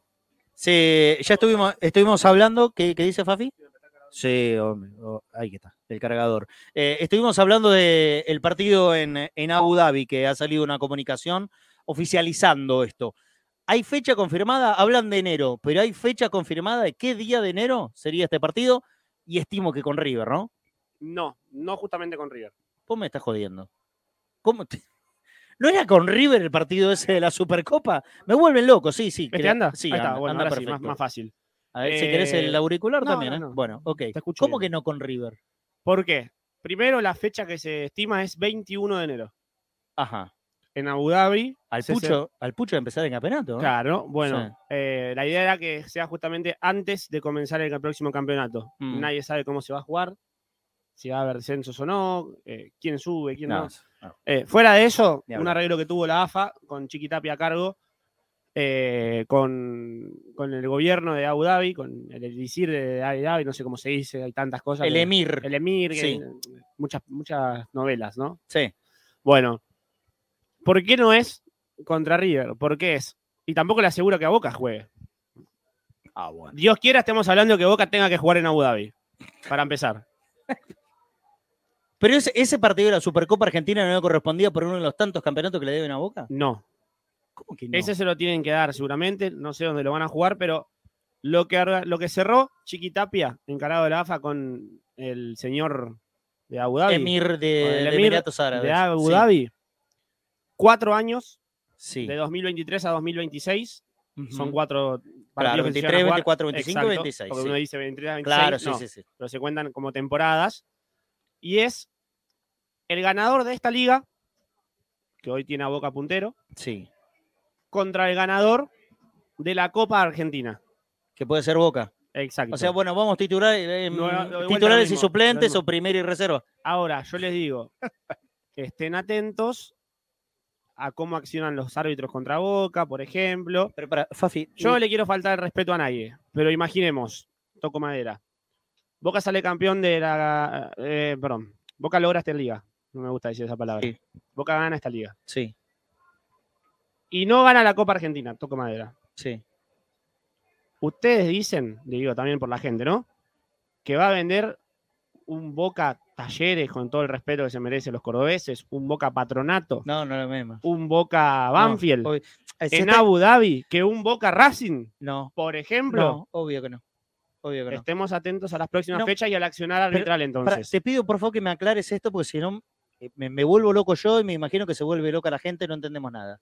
Sí, ya estuvimos, estuvimos hablando, ¿qué, qué dice Fafi? Sí, hombre, oh, ahí que está, el cargador. Eh, estuvimos hablando del partido en, en Abu Dhabi, que ha salido una comunicación oficializando esto. ¿Hay fecha confirmada? Hablan de enero, pero ¿hay fecha confirmada de qué día de enero sería este partido? Y estimo que con River, ¿no? No, no justamente con River. Vos me estás jodiendo. ¿Cómo te- ¿No era con River el partido ese de la Supercopa? Me vuelven loco, sí, sí. ¿Este anda? Sí, Ahí está, anda, bueno, anda ahora sí, perfecto. más, más fácil. A ver, si querés el Eh, auricular no, también, no, ¿eh? no. Bueno, ok. ¿Cómo bien. que no con River? ¿Por qué? Primero, la fecha que se estima es 21 de enero. Ajá. En Abu Dhabi. Al se- pucho, al pucho de empezar el campeonato. ¿no? Claro, bueno, Sí. eh, la idea era que sea justamente antes de comenzar el próximo campeonato. Mm. Nadie sabe cómo se va a jugar, si va a haber descensos o no, eh, quién sube, quién no. No, no. Eh, fuera de eso, un arreglo que tuvo la AFA con Chiquitapia a cargo, eh, con, con el gobierno de Abu Dhabi, con el elisir de Abu Dhabi, no sé cómo se dice, hay tantas cosas. El emir. El emir, que- Sí. muchas, muchas novelas, ¿no? Sí. Bueno, ¿por qué no es contra River? ¿Por qué es? Y tampoco le aseguro que a Boca juegue. Ah, bueno. Dios quiera, estemos hablando que Boca tenga que jugar en Abu Dhabi. Para empezar. Pero ese, ese partido de la Supercopa Argentina no le correspondía por uno de los tantos campeonatos que le deben a Boca. No. ¿Cómo que no? Ese se lo tienen que dar seguramente. No sé dónde lo van a jugar, pero lo que, lo que cerró Chiquitapia, encarado de la AFA con el señor de Abu Dhabi. Emir de- el de emir Emiratos Árabes, De Abu sí. Dhabi. Cuatro años. Sí. De 2023 a 2026. Son Ujú. cuatro partidos Claro, que se 23, llegan a jugar. 24, 25 y Exacto, 26, Porque sí. uno dice 23 a 26. Claro, sí, no, sí, sí. Pero se cuentan como temporadas. Y es el ganador de esta liga, que hoy tiene a Boca puntero, Sí. contra el ganador de la Copa Argentina. Que puede ser Boca. Exacto. O sea, bueno, vamos titular, eh, vuelta titulares y suplentes o primero y reserva. Ahora, yo les digo, estén atentos a cómo accionan los árbitros contra Boca, por ejemplo. Pero para, Fafi, Yo no le quiero faltar el respeto a nadie, pero imaginemos, toco madera. Boca sale campeón de la. eh, perdón, Boca logra esta liga. No me gusta decir esa palabra. Boca gana esta liga. Sí, Y no gana la Copa Argentina, toco madera. sí. Ustedes dicen, le digo también por la gente, ¿no? Que va a vender un Boca Talleres, con todo el respeto que se merecen los cordobeses, un Boca Patronato, No, no lo mismo. un Boca Banfield, No, en está- Abu Dhabi, que un Boca Racing, No, por ejemplo. no, obvio que no. Obvio que no. Estemos atentos a las próximas No, fechas y al accionar arbitral entonces. te pido por favor que me aclares esto porque si no me, me vuelvo loco yo y me imagino que se vuelve loca la gente no entendemos nada.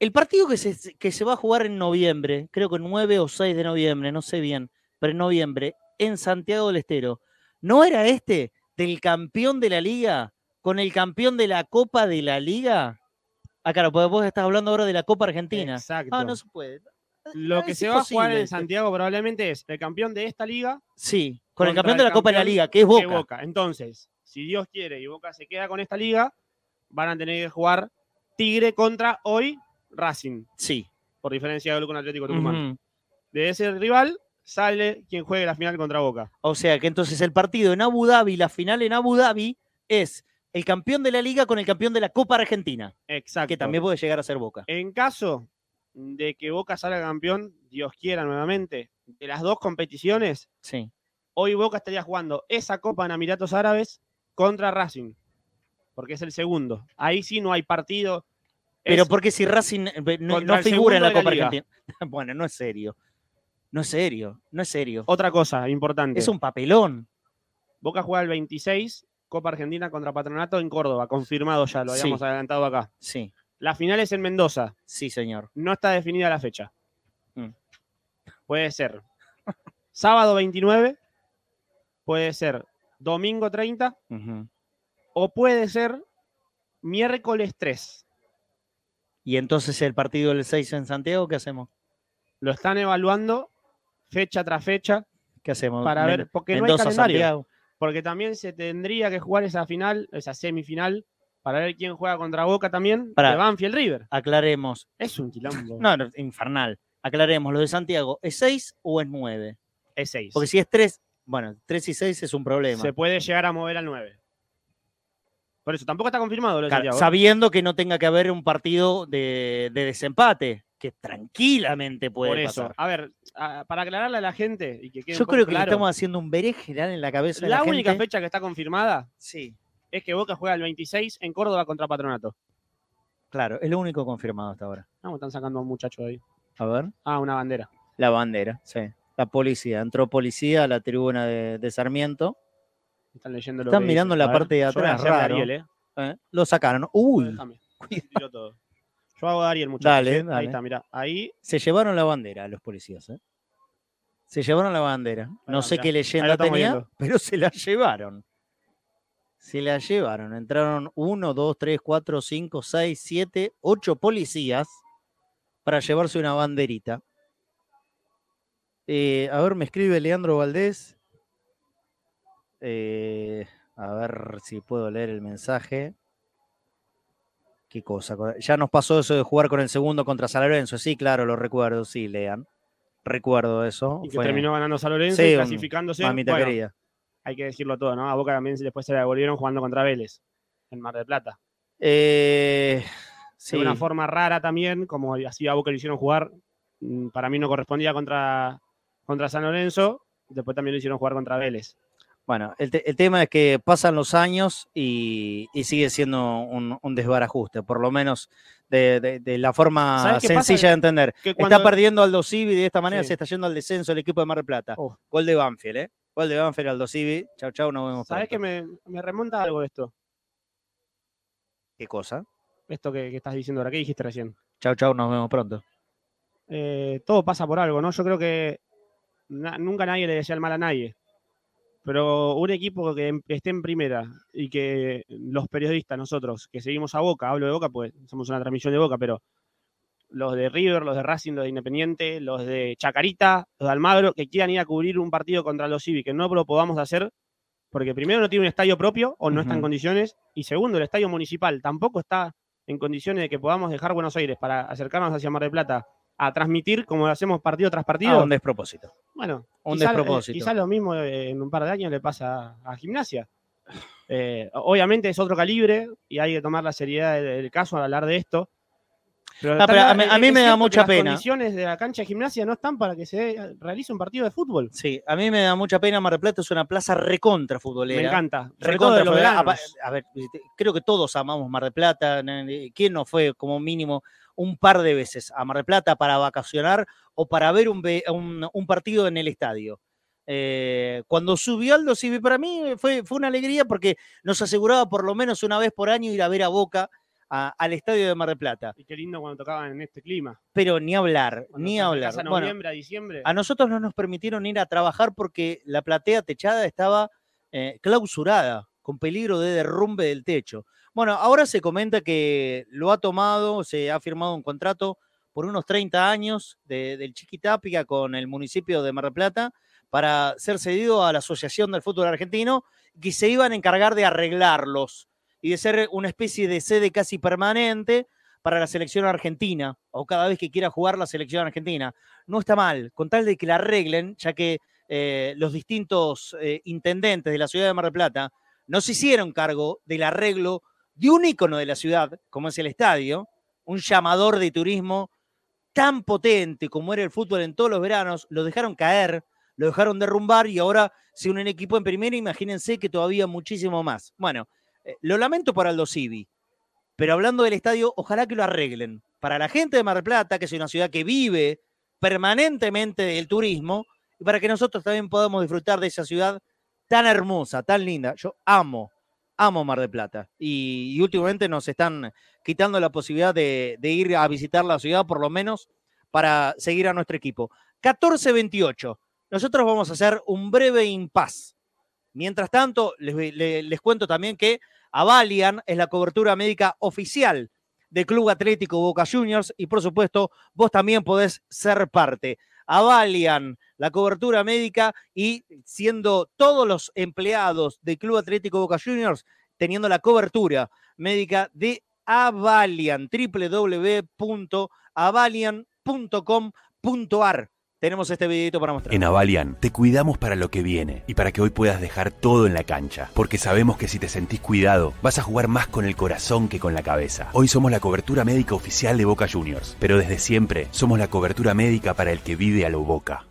El partido que se, que se va a jugar en noviembre, creo que 9 o 6 de noviembre, no sé bien, pero en noviembre, en Santiago del Estero, ¿no era este del campeón de la liga con el campeón de la Copa de la Liga? Ah, claro, porque vos estás hablando ahora de la Copa Argentina. Exacto. Ah, no se puede. Lo que es se va a jugar en Santiago probablemente es el campeón de esta liga. Sí, con el campeón de la Copa de la Liga, que es Boca. Entonces, si Dios quiere y Boca se queda con esta liga, van a tener que jugar Tigre contra hoy Racing. Sí. Por diferencia de gol con Atlético Tucumán. De ese rival sale quien juegue la final contra Boca. O sea que entonces el partido en Abu Dhabi, la final en Abu Dhabi, es el campeón de la liga con el campeón de la Copa Argentina. Exacto. Que también puede llegar a ser Boca. En caso de que Boca salga campeón, Dios quiera nuevamente, de las dos competiciones, Sí. hoy Boca estaría jugando esa Copa en Emiratos Árabes contra Racing, porque es el segundo. Ahí sí no hay partido. Pero porque si Racing eh, no, figura en la Copa. Argentina. Bueno, no es serio. No es serio. No es serio. Otra cosa importante. Es un papelón. Boca juega el 26, Copa Argentina contra Patronato en Córdoba, confirmado ya, lo Sí. habíamos adelantado acá. Sí. La final es en Mendoza. Sí, señor. No está definida la fecha. Mm. Puede ser sábado 29, puede ser domingo 30 Ujú. o puede ser miércoles 3. Y entonces el partido del 6 en Santiago, ¿qué hacemos? Lo están evaluando fecha tras fecha ¿Qué hacemos? para Men- ver, porque no hay calendario. Santiago. Porque también se tendría que jugar esa final, esa semifinal, para ver quién juega contra Boca también, Pará. de Banfield River. Aclaremos. Es un quilombo. No, no, infernal. Aclaremos, ¿lo de Santiago es 6 o es 9? Es 6. Porque si es 3, bueno, 3 y 6 es un problema. Se puede llegar a mover al 9. Por eso, tampoco está confirmado lo Claro. ¿eh? sabiendo que no tenga que haber un partido de, de desempate, que tranquilamente puede Por eso. pasar. A ver, a- para aclararle a la gente y que quede Yo creo que le estamos haciendo un berenjenal en la cabeza de la, la, única gente. fecha que está confirmada Sí. es que Boca juega el 26 en Córdoba contra Patronato. Claro, es lo único confirmado hasta ahora. Vamos, están sacando a un muchacho ahí. A ver. Ah, una bandera. La bandera, sí. La policía. Entró policía a la tribuna de, de Sarmiento. Están leyendo lo Están que mirando dice. la parte de yo atrás, raro. Ariel, ¿eh? ¿eh? Lo sacaron. Uy. Tiro todo. Yo hago de Ariel, muchachos. Dale, ¿eh? dale. Ahí está, mira. Ahí. se llevaron la bandera los policías, ¿eh? Se llevaron la bandera. No sé mirá. qué leyenda tenía, viendo. pero se la llevaron. Se la llevaron. Entraron uno, dos, tres, cuatro, cinco, seis, siete, ocho policías para llevarse una banderita. Eh, a ver, me escribe Leandro Valdés. Eh, a ver si puedo leer el mensaje. ¿Qué cosa? Ya nos pasó eso de jugar con el segundo contra San Lorenzo. Sí, claro, lo recuerdo. Sí, lean. Recuerdo eso. Y que Fue- terminó ganando San Lorenzo Sí, y clasificándose. mamita Bueno, querida. Hay que decirlo todo, ¿no? A Boca también después se la devolvieron jugando contra Vélez en Mar del Plata. Eh, sí. De una forma rara también, como así a Boca le hicieron jugar, mm, para mí no correspondía contra, contra San Lorenzo, después también lo hicieron jugar contra Vélez. Bueno, el, te- el tema es que pasan los años y, y sigue siendo un, un desbarajuste, por lo menos de, de- de la forma sencilla de entender. Que Está perdiendo Aldo Civi de esta manera Sí. se está yendo al descenso el equipo de Mar del Plata. Oh. Gol de Banfield, ¿eh? Gol de Banfield, Aldo Civi. Chau, chau, nos vemos ¿Sabes pronto. que me, me remonta algo esto? ¿Qué cosa? Esto que, que estás diciendo ahora, ¿qué dijiste recién? Chau, chau, nos vemos pronto. Eh, todo pasa por algo, ¿no? Yo creo que na- nunca nadie le decía el mal a nadie. Pero un equipo que em- esté en primera y que los periodistas, nosotros, que seguimos a Boca, hablo de Boca, pues somos una transmisión de Boca, pero los de River, los de Racing, los de Independiente, los de Chacarita, los de Almagro, que quieran ir a cubrir un partido contra los Civi, que no lo podamos hacer, porque primero no tiene un estadio propio o no está en condiciones, y segundo, el estadio municipal tampoco está en condiciones de que podamos dejar Buenos Aires para acercarnos hacia Mar del Plata a transmitir como lo hacemos partido tras partido. Ah, un despropósito. Bueno, Un quizá, eh, despropósito. quizá lo mismo eh, en un par de años le pasa a, a gimnasia. Eh, obviamente es otro calibre y hay que tomar la seriedad del, del caso al hablar de esto. Pero, Ah, pero a mí- a me da mucha las pena. condiciones de la cancha de gimnasia no están para que se realice un partido de fútbol. Sí, a mí me da mucha pena. Mar del Plata es una plaza recontra futbolera. Me encanta. Recontra futbolera. A ver, creo que todos amamos Mar del Plata. n- ¿Quién no fue como mínimo un par de veces a Mar del Plata para vacacionar o para ver un, un- un partido en el estadio? Eh, cuando subió Aldo Civi, para mí fue, fue una alegría porque nos aseguraba por lo menos una vez por año ir a ver a Boca a- al estadio de Mar del Plata. Y qué lindo cuando tocaban en este clima. Pero ni hablar, Cuando ni hablar. A Bueno, noviembre, a diciembre. a nosotros no nos permitieron ir a trabajar porque la platea techada estaba eh, clausurada, con peligro de derrumbe del techo. Bueno, ahora se comenta que lo ha tomado, se ha firmado un contrato por unos 30 años de- del Chiquitápica con el municipio de Mar del Plata para ser cedido a la Asociación del Fútbol Argentino, que se iban a encargar de arreglarlos y de ser una especie de sede casi permanente para la selección argentina o cada vez que quiera jugar la selección argentina. No está mal, con tal de que la arreglen, ya que eh, los distintos eh, intendentes de la ciudad de Mar del Plata no se hicieron cargo del arreglo de un ícono de la ciudad, como es el estadio, un llamador de turismo tan potente como era el fútbol en todos los veranos, lo dejaron caer, lo dejaron derrumbar y ahora si un equipo en primera, imagínense que todavía muchísimo más. Bueno, eh, lo lamento para Aldo Civi, pero hablando del estadio, ojalá que lo arreglen. Para la gente de Mar del Plata, que es una ciudad que vive permanentemente del turismo, y para que nosotros también podamos disfrutar de esa ciudad tan hermosa, tan linda. Yo amo, amo Mar del Plata. Y, y últimamente nos están quitando la posibilidad de, de ir a visitar la ciudad, por lo menos, para seguir a nuestro equipo. 14-28. Nosotros vamos a hacer un breve impas. Mientras tanto, les, le- les cuento también que Avalian es la cobertura médica oficial del Club Atlético Boca Juniors y por supuesto vos también podés ser parte. Avalian, la cobertura médica y siendo todos los empleados del Club Atlético Boca Juniors teniendo la cobertura médica de Avalian, www.avalian.com.ar. Tenemos este videito para mostrar. En Avalian te cuidamos para lo que viene y para que hoy puedas dejar todo en la cancha, porque sabemos que si te sentís cuidado, vas a jugar más con el corazón que con la cabeza. Hoy somos la cobertura médica oficial de Boca Juniors, pero desde siempre somos la cobertura médica para el que vive a lo Boca.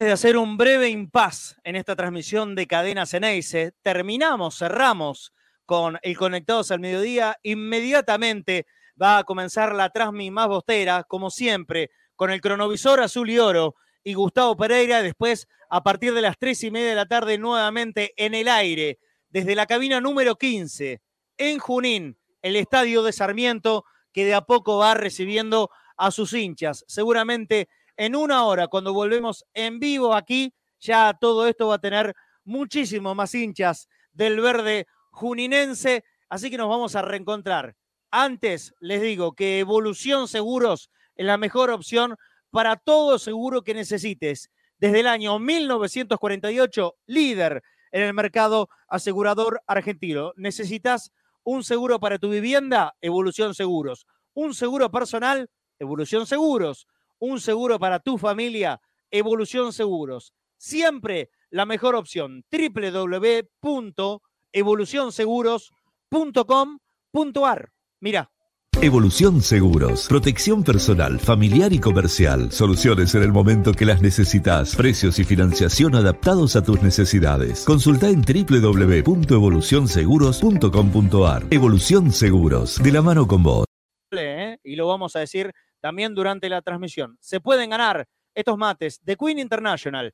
de hacer un breve impas en esta transmisión de Cadena Ceneice. Terminamos, cerramos con el Conectados al Mediodía. Inmediatamente va a comenzar la transmi más bostera, como siempre, con el cronovisor azul y oro y Gustavo Pereira. Después, a partir de las tres y media de la tarde, nuevamente en el aire, desde la cabina número 15, en Junín, el estadio de Sarmiento, que de a poco va recibiendo a sus hinchas. Seguramente en una hora, cuando volvemos en vivo aquí, ya todo esto va a tener muchísimo más hinchas del verde juninense, así que nos vamos a reencontrar. Antes les digo que Evolución Seguros la mejor opción para todo seguro que necesites. Desde el año 1948, líder en el mercado asegurador argentino. ¿Necesitas un seguro para tu vivienda? Evolución Seguros. Un seguro personal, Evolución Seguros. Un seguro para tu familia, Evolución Seguros. Siempre la mejor opción, www.evolucionseguros.com.ar. Mira, Evolución Seguros, protección personal, familiar y comercial, soluciones en el momento que las necesitas, precios y financiación adaptados a tus necesidades. Consulta en www.evolucionseguros.com.ar. Evolución Seguros, de la mano con vos. y lo vamos a decir también durante la transmisión. Se pueden ganar estos mates de Queen International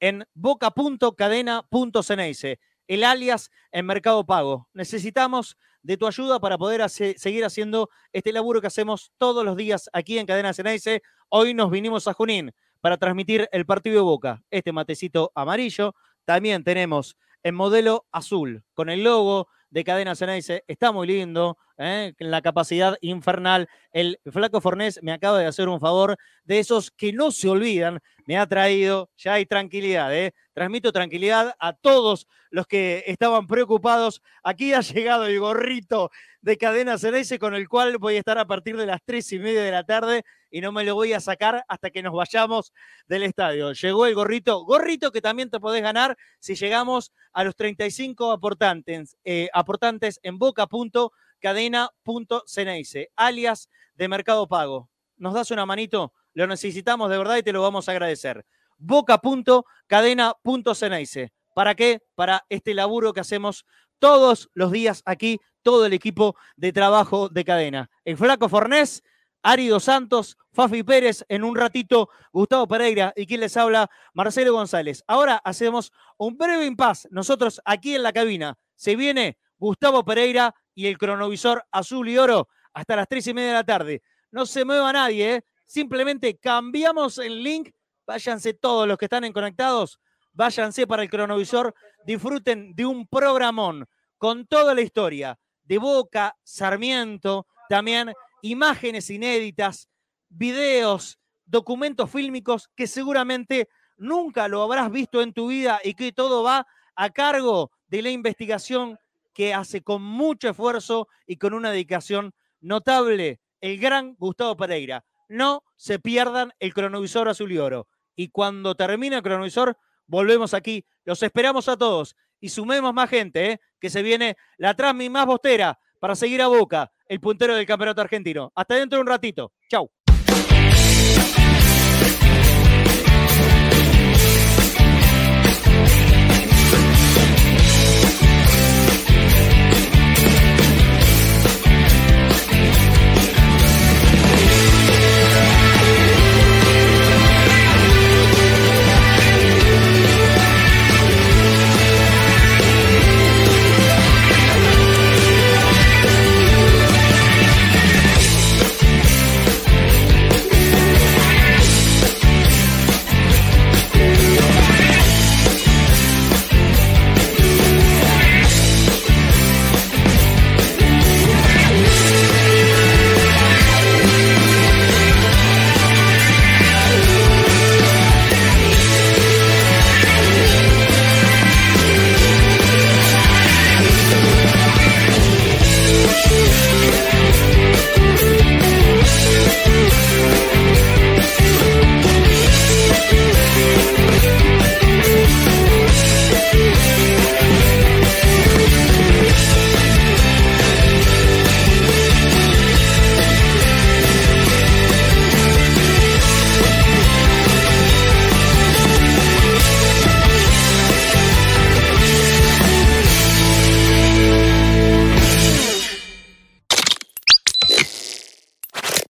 en boca.cadena.ceneice, el alias en Mercado Pago. Necesitamos de tu ayuda para poder seguir haciendo este laburo que hacemos todos los días aquí en Cadena Ceneice. Hoy nos vinimos a Junín para transmitir el partido de Boca. Este matecito amarillo. También tenemos en modelo azul con el logo de Cadena Ceneice. Está muy lindo, ¿eh? la capacidad infernal. El Flaco Fornés me acaba de hacer un favor de esos que no se olvidan. Me ha traído, ya hay tranquilidad, ¿eh? transmito tranquilidad a todos los que estaban preocupados. Aquí ha llegado el gorrito de Cadena Ceneice con el cual voy a estar a partir de las tres y media de la tarde y no me lo voy a sacar hasta que nos vayamos del estadio. Llegó el gorrito, gorrito que también te podés ganar si llegamos a los 35 aportantes, eh, aportantes en boca.cadena.ceneice, alias de Mercado Pago. ¿Nos das una manito? Lo necesitamos de verdad y te lo vamos a agradecer. boca.cadena.ceneice. ¿Para qué? Para este laburo que hacemos todos los días aquí, todo el equipo de trabajo de cadena. El Flaco Fornés, Ari Dos Santos, Fafi Pérez, en un ratito Gustavo Pereira y quien les habla, Marcelo González. Ahora hacemos un breve impas. Nosotros aquí en la cabina. Se viene Gustavo Pereira y el cronovisor azul y oro hasta las tres y media de la tarde. No se mueva nadie, ¿eh? simplemente cambiamos el link. Váyanse todos los que están en conectados, váyanse para el cronovisor, disfruten de un programón con toda la historia de Boca, Sarmiento, también imágenes inéditas, videos, documentos fílmicos que seguramente nunca lo habrás visto en tu vida y que todo va a cargo de la investigación que hace con mucho esfuerzo y con una dedicación notable el gran Gustavo Pereira. No se pierdan el cronovisor azul y oro. Y cuando termine el cronovisor, volvemos aquí. Los esperamos a todos y sumemos más gente, ¿eh? que se viene la Transmi más bostera para seguir a Boca, el puntero del campeonato argentino. Hasta dentro de un ratito. Chau.